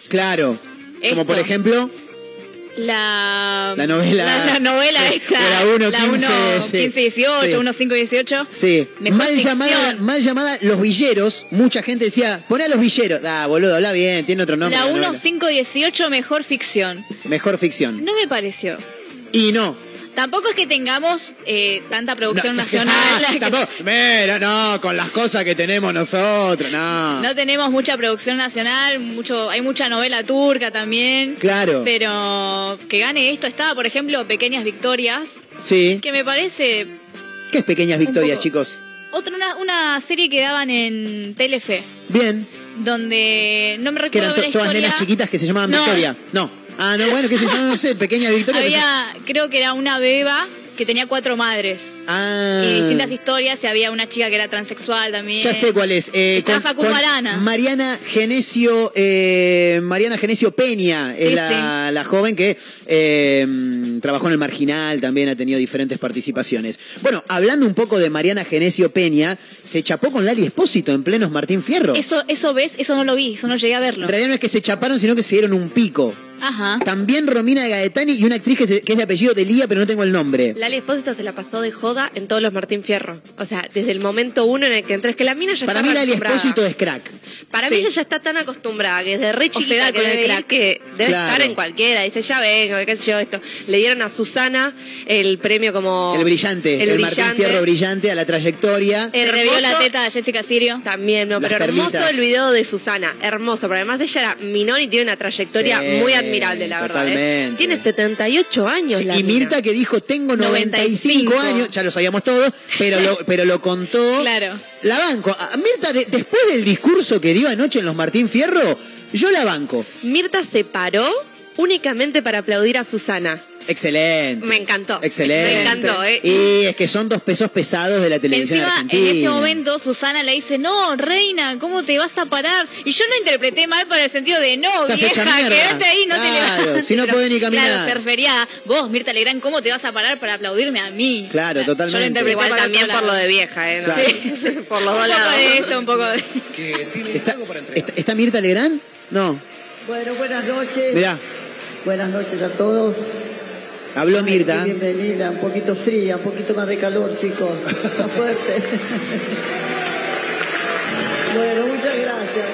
Claro. Como por ejemplo, La, La novela- La, la novela sí, esta. la 1, la 15, 1, sí. 15, 18, Sí. 1, 5, 18. sí, Mejor mal ficción. llamada, mal llamada Los Villeros, mucha gente decía, poné a Los Villeros. Ah, boludo, habla bien, tiene otro nombre. la la 1, novela. 5, 18, mejor ficción. Mejor ficción. No me pareció. Y no. Tampoco es que tengamos eh, tanta producción No, nacional. ah, tampoco- mira, no, con las cosas que tenemos nosotros, no. No tenemos mucha producción nacional, mucho, hay mucha novela turca también. Claro. Pero que gane esto. Estaba, por ejemplo, Pequeñas Victorias, Sí. que me parece ¿Qué es Pequeñas Victorias, poco. chicos? otra una, una serie que daban en Telefe, Bien. donde no me Que recuerdo eran to- la todas nenas chiquitas que se llamaban No. Victoria. No. Ah, no, bueno, qué sé yo, no sé, Pequeñas Victorias. que Había, creo que era una beba que tenía cuatro madres. Ah. Y distintas historias, y había una chica que era transexual también. Ya sé cuál es. Eh, Está. Mariana Genesio, eh, Mariana Genesio Peña, es Sí, la, la joven que eh, trabajó en el Marginal, también ha tenido diferentes participaciones. Bueno, hablando un poco de Mariana Genesio Peña, se chapó con Lali Espósito en plenos Martín Fierro. Eso, eso ves, eso no lo vi, eso no llegué a verlo. En realidad no es que se chaparon, sino que se dieron un pico. Ajá. También Romina Gaetani y una actriz que, se- que es de apellido Delía, pero no tengo el nombre. Lali Espósito se la pasó de joda en todos los Martín Fierro. O sea, desde el momento uno en el que entró. Es que la mina ya Para está mí Lali. Espósito es crack. Para Sí. mí ella ya está tan acostumbrada que desde re O se chiquita da que con el crack. que debe Claro. estar en cualquiera. Dice, ya vengo, qué sé yo, esto. Le dieron a Susana el premio como... El brillante, el, Martín brillante. Fierro brillante a la trayectoria. Se revió la teta de Jessica Sirio. También, no, Las pero hermoso perlitas. el video de Susana, hermoso, pero además ella era minor y tiene una trayectoria Sí. muy admirable, la verdad. ¿eh? Tiene 78 años Sí, la y mina. Mirta que dijo tengo 95, 95. años, ya lo sabíamos todos, pero lo, pero lo contó. Claro. La banco. A- Mirta, de- después del discurso que dio anoche en los Martín Fierro, yo la banco. Mirta se paró únicamente para aplaudir a Susana. Excelente. Me encantó. Excelente. Me encantó, ¿eh? Y es que son dos pesos pesados de la televisión Encima, argentina. en ese momento, Susana le dice, no, reina, ¿cómo te vas a parar? Y yo lo interpreté mal para el sentido de, no, Estás vieja, quédate ahí, no te Claro, levantes. si no podés ni caminar. Claro, se refería a, vos, Mirta Legrand, ¿cómo te vas a parar para aplaudirme a mí? Claro, Yo lo totalmente. interpreté Igual para también por lo de vieja, ¿eh? No Claro. sé, por los Un dos poco lados. de esto, un poco de... ¿Está, está- está Mirta Legrand? No. Bueno, buenas noches. Mirá, Buenas noches a todos. habló Mirta. bienvenida, un poquito fría, un poquito más de calor, chicos. Más fuerte. bueno, muchas gracias.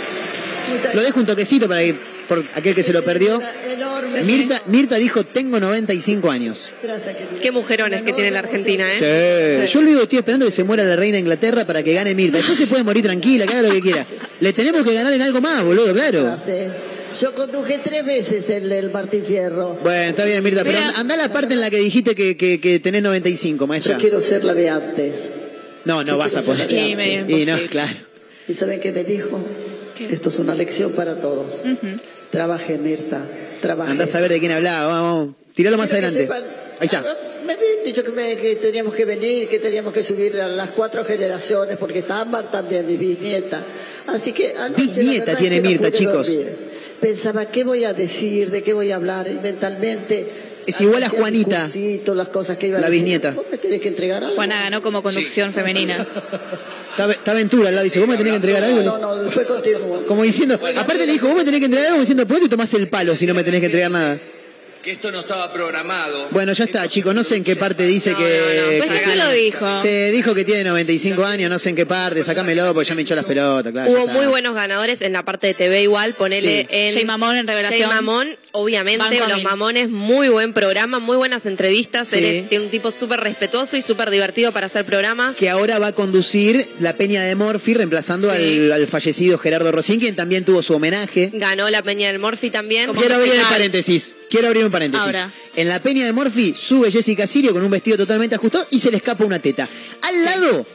Muchas Lo dejo un toquecito para que, por aquel que se lo perdió. Enorme. Mirta, Mirta dijo, tengo 95 años. Gracias, querida. Qué mujerones que tiene la Argentina, ¿eh? Sí. Yo lo que estoy esperando es que se muera la reina de Inglaterra para que gane Mirta. Después se puede morir tranquila, que haga lo que quiera. Le tenemos que ganar en algo más, boludo, claro. Gracias. Yo conduje tres veces el, el Martín Fierro. Bueno, está bien, Mirta, pero Mira. anda a la parte en la que dijiste que, que, que tenés 95, maestra. Yo quiero ser la de antes. No, no yo vas a poder. Sí, medio. Y no, claro. ¿Y saben qué me dijo? Esto es una lección para todos. Trabaje, Mirta. Trabaje. Andá a saber de quién hablaba, vamos, vamos. Tiralo más Quiero adelante. sepan- Ahí está. Ah, Me habían dicho que, me- que teníamos que venir, que teníamos que subir a las cuatro generaciones, porque está Ámbar también, mi bisnieta. Así que Bisnieta es tiene que no Mirta, pude chicos. dormir. Pensaba, ¿qué voy a decir? ¿De qué voy a hablar? Y mentalmente... Es igual a Juanita, discursito, las cosas que iba a la decir. bisnieta. Vos me tenés que entregar algo. Juana ganó como conducción femenina. Está, está Ventura al lado, dice, vos me tenés que entregar algo. No, no, después continúo. Como diciendo, aparte le dijo, vos me tenés que entregar algo, diciendo, ¿por qué te tomás el palo si no me tenés que entregar nada? Que esto no estaba programado. Bueno, ya está, chicos, no sé en qué parte dice que... Pues que- ¿quién lo dijo? Se dijo que tiene 95 años, no sé en qué parte, sacámelo porque ya me hinchó las pelotas, claro. Hubo muy buenos ganadores en la parte de TV igual, ponele Sí. en... Jay Mamón en Revelación. Jay Mamón, obviamente, Los. Mamones, muy buen programa, muy buenas entrevistas, Sí. él es tiene un tipo súper respetuoso y súper divertido para hacer programas. Que ahora va a conducir la Peña de Morphy, reemplazando Sí. al, al fallecido Gerardo Rocín, quien también tuvo su homenaje. Ganó la Peña del Morphy también. Quiero abrir el paréntesis. Quiero abrir un paréntesis. Ahora. En la peña de Morphy sube Jessica Sirio con un vestido totalmente ajustado y se le escapa una teta. Al lado,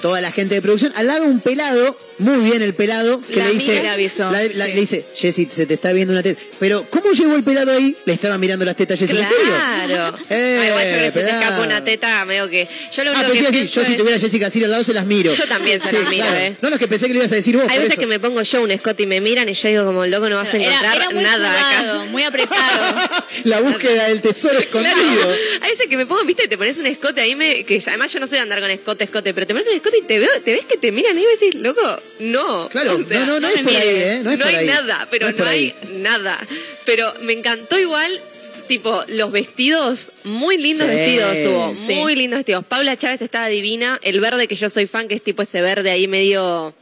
toda la gente de producción, al lado un pelado, muy bien el pelado, que La le dice, le avisó, la- la- sí. le dice, Jessy, se te está viendo una teta. Pero, ¿cómo llegó el pelado ahí? Le estaba mirando las tetas a Jessica Sirio. Claro. Eh, Ay, igual yo que se te escapa una teta, medio que. Yo lo Ah, único pero que sí, yo si es- tuviera a Jessica Sirio al lado se las miro. Yo también se Sí, las miro, claro. eh. No, es que pensé que lo ibas a decir vos. Hay veces eso. que me pongo yo un escote y me miran y yo digo, como loco, no vas a Era, encontrar era muy nada jugado, acá. muy apretado. La búsqueda del tesoro escondido. Claro. Hay veces que me pongo, viste, te pones un escote ahí, me, que además yo no soy de andar con escote, escote, pero te pones un escote y te, veo, te ves que te miran ahí y decís, loco, no. Claro, O sea, no, no, no es por ahí. ¿eh? No es por hay ahí. nada, pero No hay nada. Pero me encantó igual. Tipo, los vestidos, muy lindos Sí, vestidos hubo, sí. muy lindos vestidos. Paula Chávez estaba divina, el verde que yo soy fan, que es tipo ese verde ahí medio,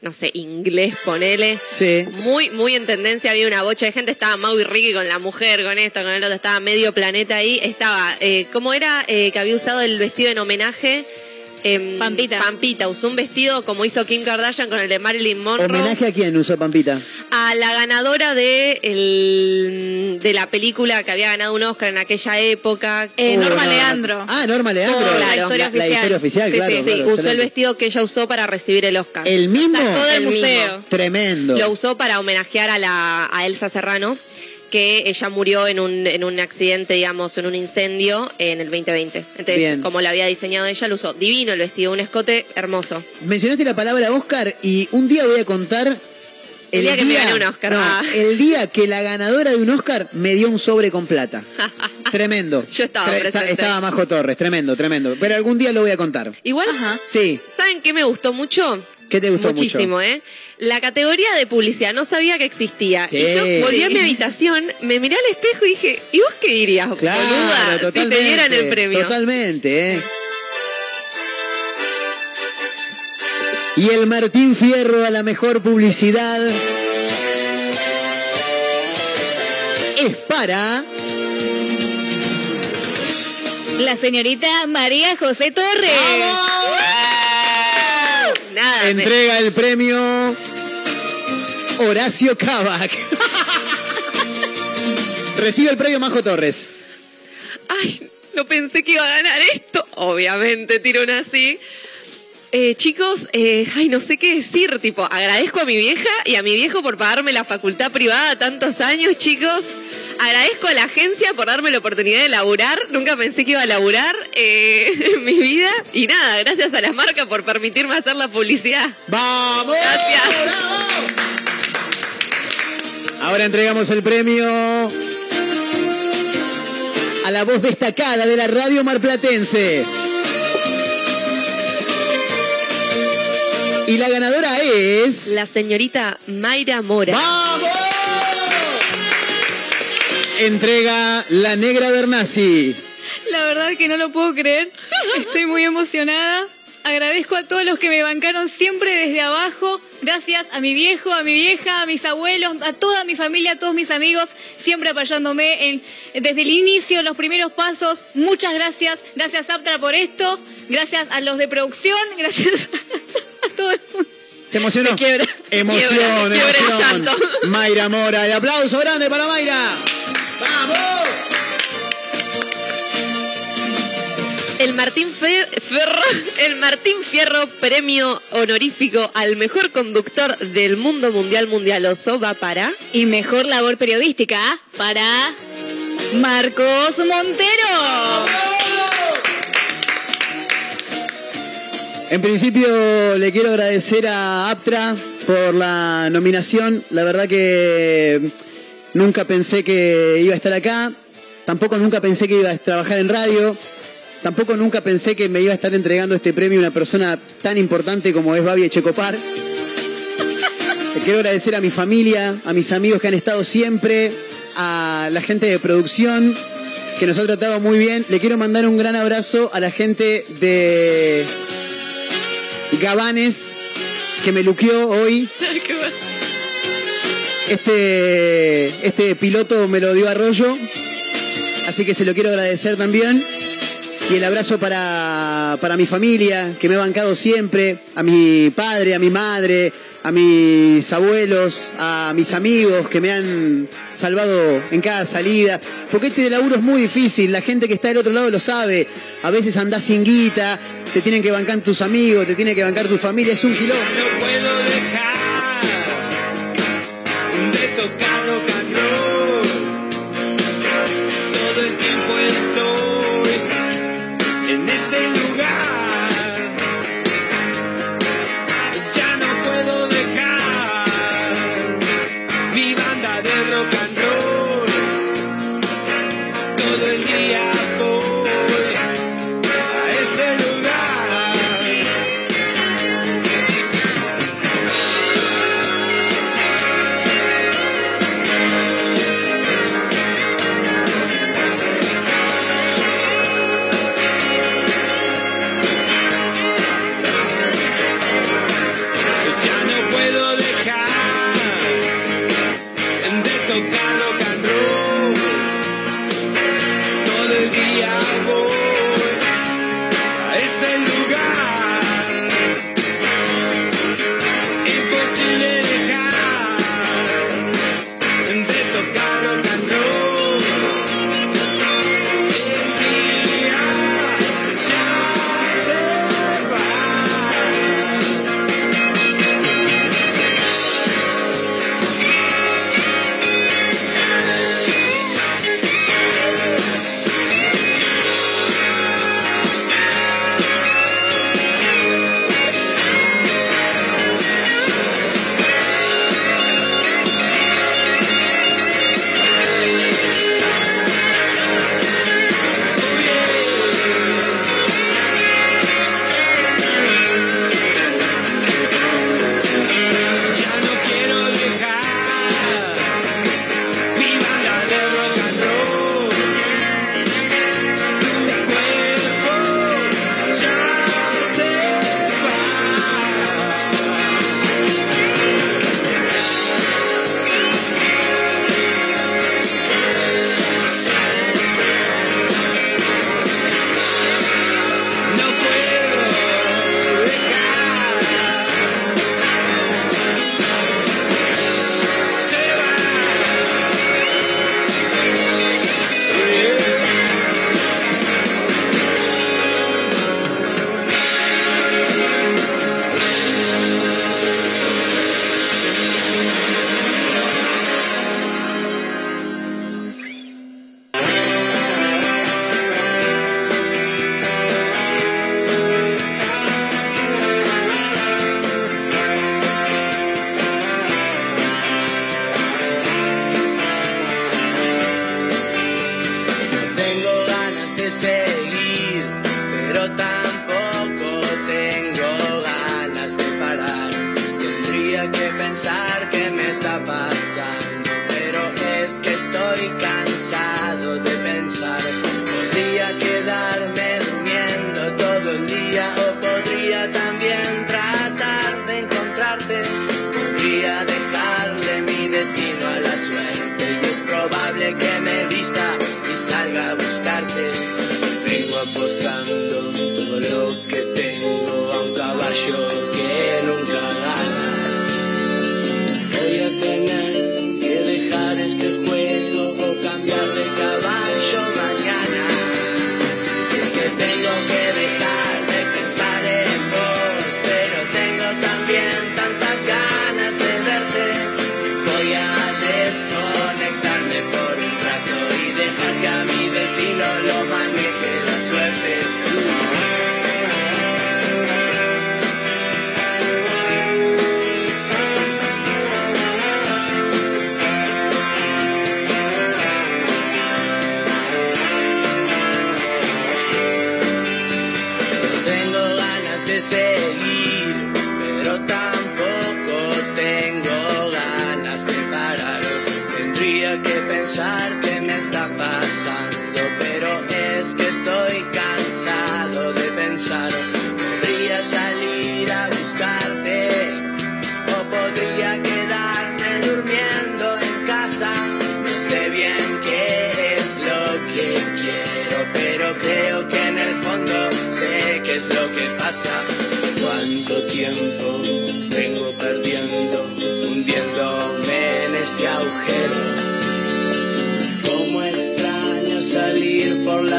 no sé, inglés, ponele. Sí. Muy, muy en tendencia, había una bocha de gente, estaba Mau y Ricky con la mujer, con esto, con el otro, estaba medio planeta ahí, estaba, eh, ¿cómo era eh, que había usado el vestido en homenaje? Em, Pampita. Pampita, usó un vestido como hizo Kim Kardashian con el de Marilyn Monroe. ¿Homenaje a quién usó Pampita? A la ganadora de, el, de la película que había ganado un Oscar en aquella época. Eh, Uh, Norma no. Leandro. Ah, Norma Leandro. Todo, la Claro. historia La, la oficial. historia oficial, Sí, claro. Sí, claro, usó el vestido que ella usó para recibir el Oscar. ¿El mismo? Del El museo. Tremendo. Lo usó para homenajear a, la, a Elsa Serrano, que ella murió en un, en un accidente, digamos, en un incendio en el 2020. Entonces, Bien. como lo había diseñado ella, lo usó. Divino el vestido, un escote hermoso. Mencionaste la palabra Oscar y un día voy a contar El día que me gané un Oscar. No, Ah. el día que la ganadora de un Oscar me dio un sobre con plata. tremendo. Yo estaba Tre- presente. Estaba Majo Torres, tremendo, tremendo. Pero algún día lo voy a contar. Igual, Sí. ¿saben qué me gustó mucho? ¿Qué te gustó Muchísimo, ¿eh? La categoría de publicidad, no sabía que existía. Sí. Y yo volví a mi habitación, me miré al espejo y dije, ¿y vos qué dirías, Claro, boluda, si te dieran el premio? Totalmente, ¿eh? Y el Martín Fierro a la mejor publicidad es para La señorita María José Torres. Nada, me- entrega el premio Horacio Kavak. Recibe el premio Majo Torres. Ay, no pensé que iba a ganar esto. Obviamente, tiro una así. Eh, chicos, eh, ay, no sé qué decir, tipo, agradezco a mi vieja y a mi viejo por pagarme la facultad privada tantos años, chicos. Agradezco a la agencia por darme la oportunidad de laburar. Nunca pensé que iba a laburar eh, en mi vida. Y nada, gracias a la marca por permitirme hacer la publicidad. ¡Vamos! Gracias. Ahora entregamos el premio a la voz destacada de la radio marplatense. Y la ganadora es. La señorita Mayra Mora. ¡Vamos! Entrega la negra Bernasi. La verdad que no lo puedo creer. Estoy muy emocionada. Agradezco a todos los que me bancaron siempre desde abajo. Gracias a mi viejo, a mi vieja, a mis abuelos, a toda mi familia, a todos mis amigos, siempre apoyándome en, desde el inicio, los primeros pasos. Muchas gracias. Gracias, Aptra, por esto. Gracias a los de producción. Gracias a todo el mundo. Se emocionó. Se quiebra, se emoción, quiebra, se quiebra emoción. Mayra Mora. El aplauso grande para Mayra. ¡Vamos! El Martín Fe- Ferro, el Martín Fierro premio honorífico al mejor conductor del mundo mundial mundialoso va para Y mejor labor periodística para Marcos Montero. En principio le quiero agradecer a Aptra por la nominación. La verdad que nunca pensé que iba a estar acá. Tampoco nunca pensé que iba a trabajar en radio. Tampoco nunca pensé que me iba a estar entregando este premio a una persona tan importante como es Babi Echecopar. Le quiero agradecer a mi familia, a mis amigos que han estado siempre, a la gente de producción que nos ha tratado muy bien. Le quiero mandar un gran abrazo a la gente de Gabanes que me luqueó hoy. Este, este piloto me lo dio Arroyo, así que se lo quiero agradecer también. Y el abrazo para, para mi familia, que me ha bancado siempre, a mi padre, a mi madre, a mis abuelos, a mis amigos que me han salvado en cada salida. Porque este laburo es muy difícil, la gente que está del otro lado lo sabe. A veces andás sin guita, te tienen que bancar tus amigos, te tiene que bancar tu familia, es un quilombo.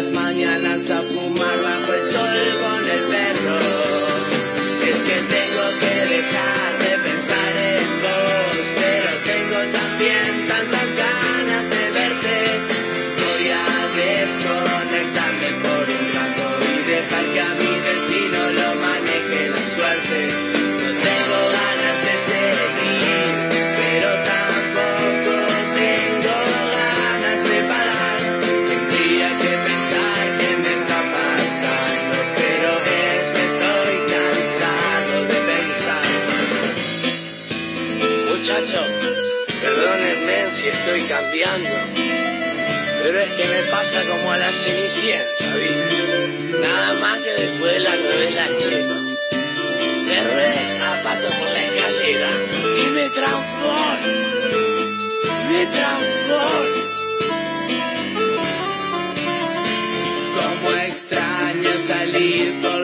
las mañanas a fumar bajo el sol. a la cenicienta, ¿viste? Nada más que después de la nueve la chepa. Cerré de zapato por la escalera y me transformo. Me transformo. Como extraño salir por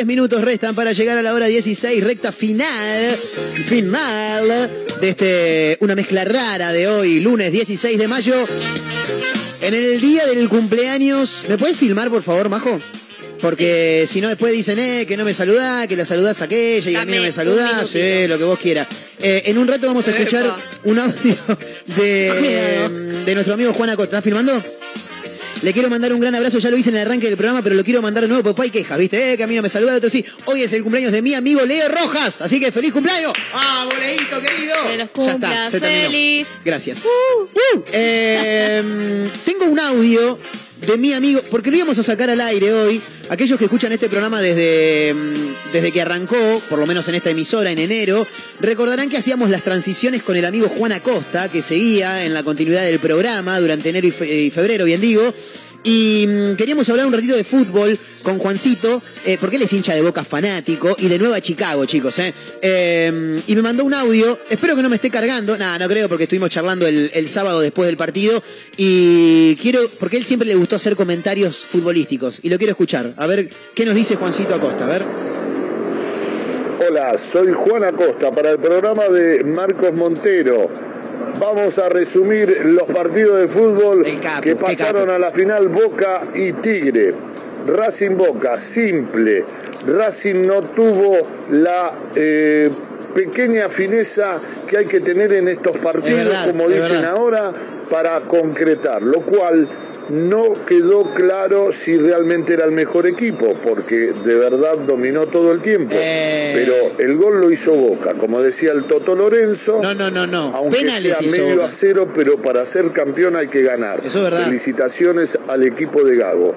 10 minutos restan para llegar a la hora 16, recta final, final de este, una mezcla rara de hoy, lunes 16 de mayo. En el día del cumpleaños, ¿me puedes filmar por favor, Majo? Porque si no después dicen, eh, que no me saludás, que la saludás a aquella y a mí no me saludás, sí, lo que vos quieras. Eh, en un rato vamos a escuchar un audio de, de nuestro amigo Juan Acosta. ¿Estás filmando? Le quiero mandar un gran abrazo, ya lo hice en el arranque del programa, pero lo quiero mandar de nuevo porque hay quejas, ¿viste? Eh, que a mí no me saluda, el otro sí. Hoy es el cumpleaños de mi amigo Leo Rojas, así que feliz cumpleaños. ¡Vamos, Leito, querido! Que los Ya está, se terminó. feliz. Gracias. Eh, tengo un audio de mi amigo, porque lo íbamos a sacar al aire hoy. Aquellos que escuchan este programa desde, mm, desde que arrancó, por lo menos en esta emisora en enero, recordarán que hacíamos las transiciones con el amigo Juan Acosta, que seguía en la continuidad del programa durante enero y, y febrero, bien digo. Y mm, queríamos hablar un ratito de fútbol con Juancito, eh, porque él es hincha de boca fanático y de Nueva Chicago, chicos. Eh. Eh, y me mandó un audio, espero que no me esté cargando, nada, no creo, porque estuvimos charlando el sábado después del partido. Y quiero, porque él siempre le gustó hacer comentarios futbolísticos, y lo quiero escuchar. A ver qué nos dice Juancito Acosta, a ver. Hola, soy Juan Acosta para el programa de Marcos Montero. Vamos a resumir los partidos de fútbol que pasaron a la final Boca y Tigre. Racing Boca, simple. Racing no tuvo la eh, pequeña fineza que hay que tener en estos partidos, verdad, como dicen verdad. ahora, para concretar, lo cual no quedó claro si realmente era el mejor equipo, porque de verdad dominó todo el tiempo. Eh. Pero el gol lo hizo Boca, como decía el Toto Lorenzo. No, no, no, no. Aunque Penales sea hizo medio Boca. a cero, pero para ser campeón hay que ganar. Eso es verdad. Felicitaciones al equipo de Gago.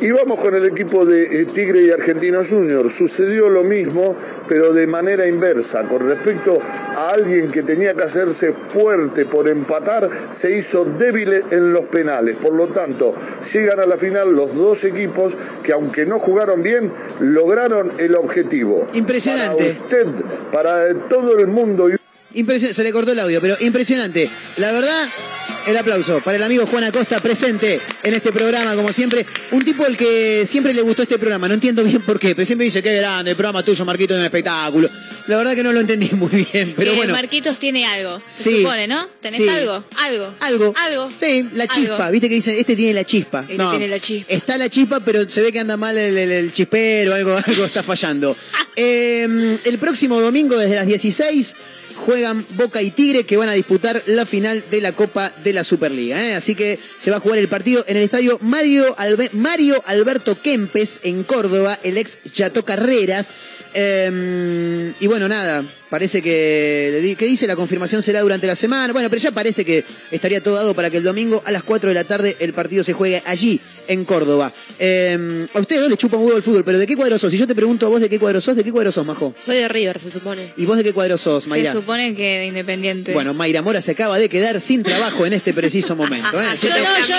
Y vamos con el equipo de eh, Tigre y Argentinos Juniors. Sucedió lo mismo, pero de manera inversa. Con respecto a alguien que tenía que hacerse fuerte por empatar, se hizo débil en los penales. Por lo tanto, llegan a la final los dos equipos que, aunque no jugaron bien, lograron el objetivo. Impresionante. Para usted, para eh, todo el mundo. y Impresionante, se le cortó el audio, pero impresionante. La verdad, el aplauso para el amigo Juan Acosta presente en este programa, como siempre. Un tipo al que siempre le gustó este programa, no entiendo bien por qué, pero siempre dice que grande, el programa tuyo, Marquito, es un espectáculo. La verdad que no lo entendí muy bien, pero Eh, bueno. Marquitos tiene algo. Se Sí. supone, ¿no? ¿Tenés Sí. algo? Algo. Algo. Algo. Sí, la chispa, Algo. viste que dicen, este tiene la chispa. Este tiene la chispa. Está la chispa, pero se ve que anda mal el, el- el chispero, algo, algo está fallando. Eh, el próximo domingo, desde las 16, juegan Boca y Tigre, que van a disputar la final de la Copa de la Superliga. ¿eh? Así que se va a jugar el partido en el estadio Mario, Mario Alberto Kempes, en Córdoba, el ex Chato Carreras. Eh, y bueno, nada, parece que, que dice la confirmación será durante la semana. Bueno, pero ya parece que estaría todo dado para que el domingo a las 4 de la tarde el partido se juegue allí, en Córdoba. Eh, a ustedes dos les chupa un huevo el fútbol, pero ¿de qué cuadro sos? Si yo te pregunto a vos de qué cuadro sos, ¿de qué cuadro sos, Majo? Soy de River, se supone. ¿Y vos de qué cuadro sos, Mayra? Se supone que de Independiente. Bueno, Mayra Mora se acaba de quedar sin trabajo en este preciso momento. ¿eh? yo no, yo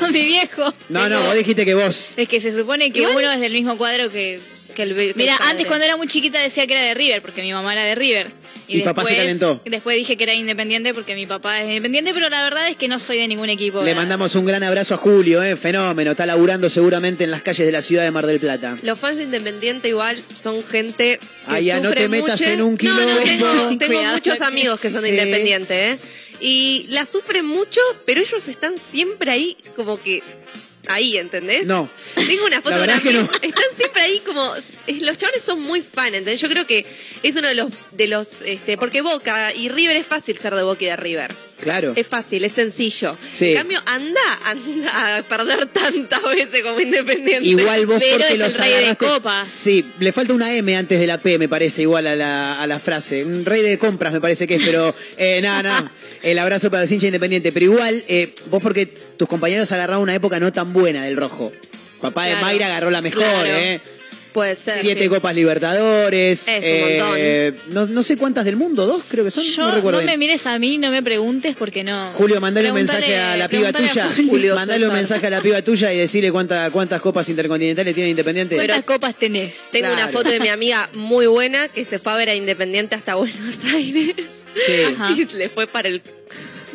no, mi viejo. No, no, vos dijiste que vos. Es que se supone que uno es del mismo cuadro que, que el que el Mira, antes cuando era muy chiquita decía que era de River, porque mi mamá era de River. Y papá se después- calentó. Después dije que era independiente porque mi papá es independiente, pero la verdad es que no soy de ningún equipo. Le ¿verdad? mandamos un gran abrazo a Julio, ¿eh? fenómeno. Está laburando seguramente en las calles de la ciudad de Mar del Plata. Los fans de Independiente igual son gente que Ay, ya no sufre te metas mucho. en un No, no, tengo, quilombo. tengo Cuidado. muchos amigos que son de Sí. Independiente, ¿eh? Y la sufren mucho, pero ellos están siempre ahí como que... Ahí, ¿entendés? No. Tengo una foto de es que Están siempre ahí como... Los chavales son muy fan, ¿entendés? Yo creo que es uno de los... de los este Porque Boca y River es fácil ser de Boca y de River. Claro. Es fácil, es sencillo. Sí. En cambio, anda, anda a perder tantas veces como Independiente. Igual vos Pero porque es el los rey de copas. Sí, le falta una M antes de la P, me parece, igual a la, a la frase. Un rey de compras, me parece que es, pero eh, nada, nada. El abrazo para los hinchas independientes. Pero igual, eh, vos porque tus compañeros agarraron una época no tan buena del rojo. Papá de Mayra agarró la mejor, claro. ¿eh? Puede ser. Siete sí. Copas Libertadores. Es un eh, no, no sé cuántas del mundo, dos creo que son. Yo no no, recuerdo me bien. mires a mí, no me preguntes porque no. Julio, mandale un mensaje a la piba tuya. Julio. mandale un mensaje a la piba tuya y decirle cuánta- cuántas copas intercontinentales tiene Independiente. ¿Cuántas copas tenés? Tengo una foto de mi amiga muy buena que se fue a ver a Independiente hasta Buenos Aires. Sí. Ajá. Y le fue para el.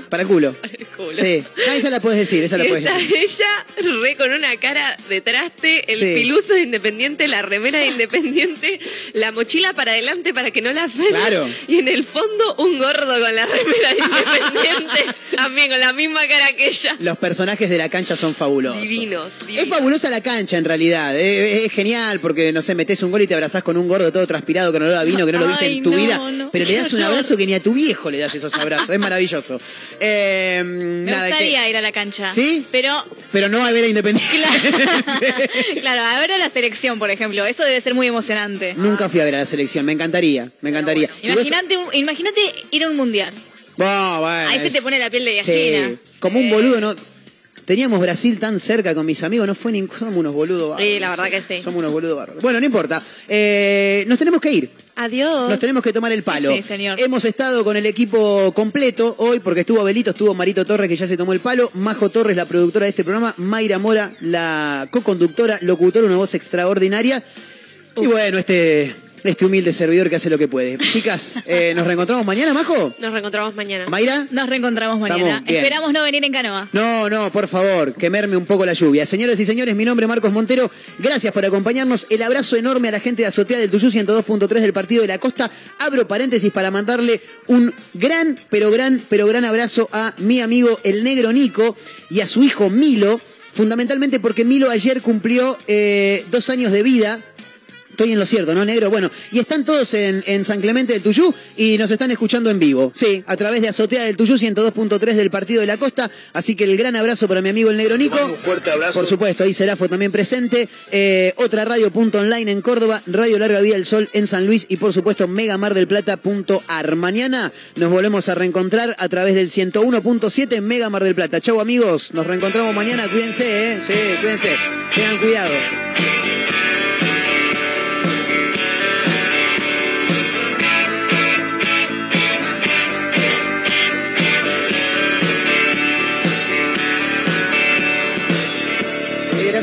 Para el culo. Para el culo. Sí. Ah, esa la puedes decir, esa la puedes decir. ella re con una cara de traste, el Sí. piluso de independiente, la remera de independiente, la mochila para adelante para que no la frene. Claro. Y en el fondo un gordo con la remera de independiente, también con la misma cara que ella. Los personajes de la cancha son fabulosos. Divinos, Es fabulosa la cancha en realidad. Eh, Es, genial porque, no sé, metes un gol y te abrazás con un gordo todo transpirado con olor a vino que no lo viste Ay, en tu no, vida. no. Pero le das un abrazo que ni a tu viejo le das esos abrazos. Es maravilloso. Eh, Me nada, gustaría que- ir a la cancha. ¿Sí? Pero, pero no a ver a Independiente. claro, a ver a la selección, por ejemplo. Eso debe ser muy emocionante. Nunca fui a ver a la selección. Me encantaría. Me encantaría. Imagínate, imagínate ir a un mundial. Bueno, Ahí se te pone la piel de Sí, gallina. como un boludo, ¿no? Teníamos Brasil tan cerca con mis amigos, no fue ni. Somos unos boludos bárbaros. Sí, la verdad que sí. Somos unos boludos bárbaros. Bueno, no importa. Eh, nos tenemos que ir. Adiós. Nos tenemos que tomar el palo. sí, señor. Hemos estado con el equipo completo hoy porque estuvo Belito, estuvo Marito Torres que ya se tomó el palo, Majo Torres, la productora de este programa, Mayra Mora, la co-conductora, locutora, una voz extraordinaria. Y bueno, este, este humilde servidor que hace lo que puede. Chicas, eh, ¿nos reencontramos mañana, Majo? Nos reencontramos mañana. ¿Mayra? Nos reencontramos mañana. Esperamos no venir en canoa. No, no, por favor, quemerme un poco la lluvia. Señores y señores, mi nombre es Marcos Montero. Gracias por acompañarnos. El abrazo enorme a la gente de Azotea del Tuyú 102.3 del Partido de la Costa. Abro paréntesis para mandarle un gran, pero gran, pero gran abrazo a mi amigo el negro Nico y a su hijo Milo. Fundamentalmente porque Milo ayer cumplió eh, dos años de vida. Estoy en lo cierto, ¿no, negro? Bueno, y están todos en, en San Clemente del Tuyú y nos están escuchando en vivo. Sí, a través de Azotea del Tuyú 102.3 del Partido de la Costa. Así que el gran abrazo para mi amigo el negro Nico. Un fuerte abrazo. Por supuesto, ahí Serafo también presente. Eh, otra radio punto online en Córdoba, Radio Larga Vida del Sol en San Luis y por supuesto Mega Mar del Plata.ar. Mañana nos volvemos a reencontrar a través del 101.7 en Mega Mar del Plata. Chau amigos, nos reencontramos mañana. Cuídense, ¿eh? Sí, cuídense. Tengan cuidado.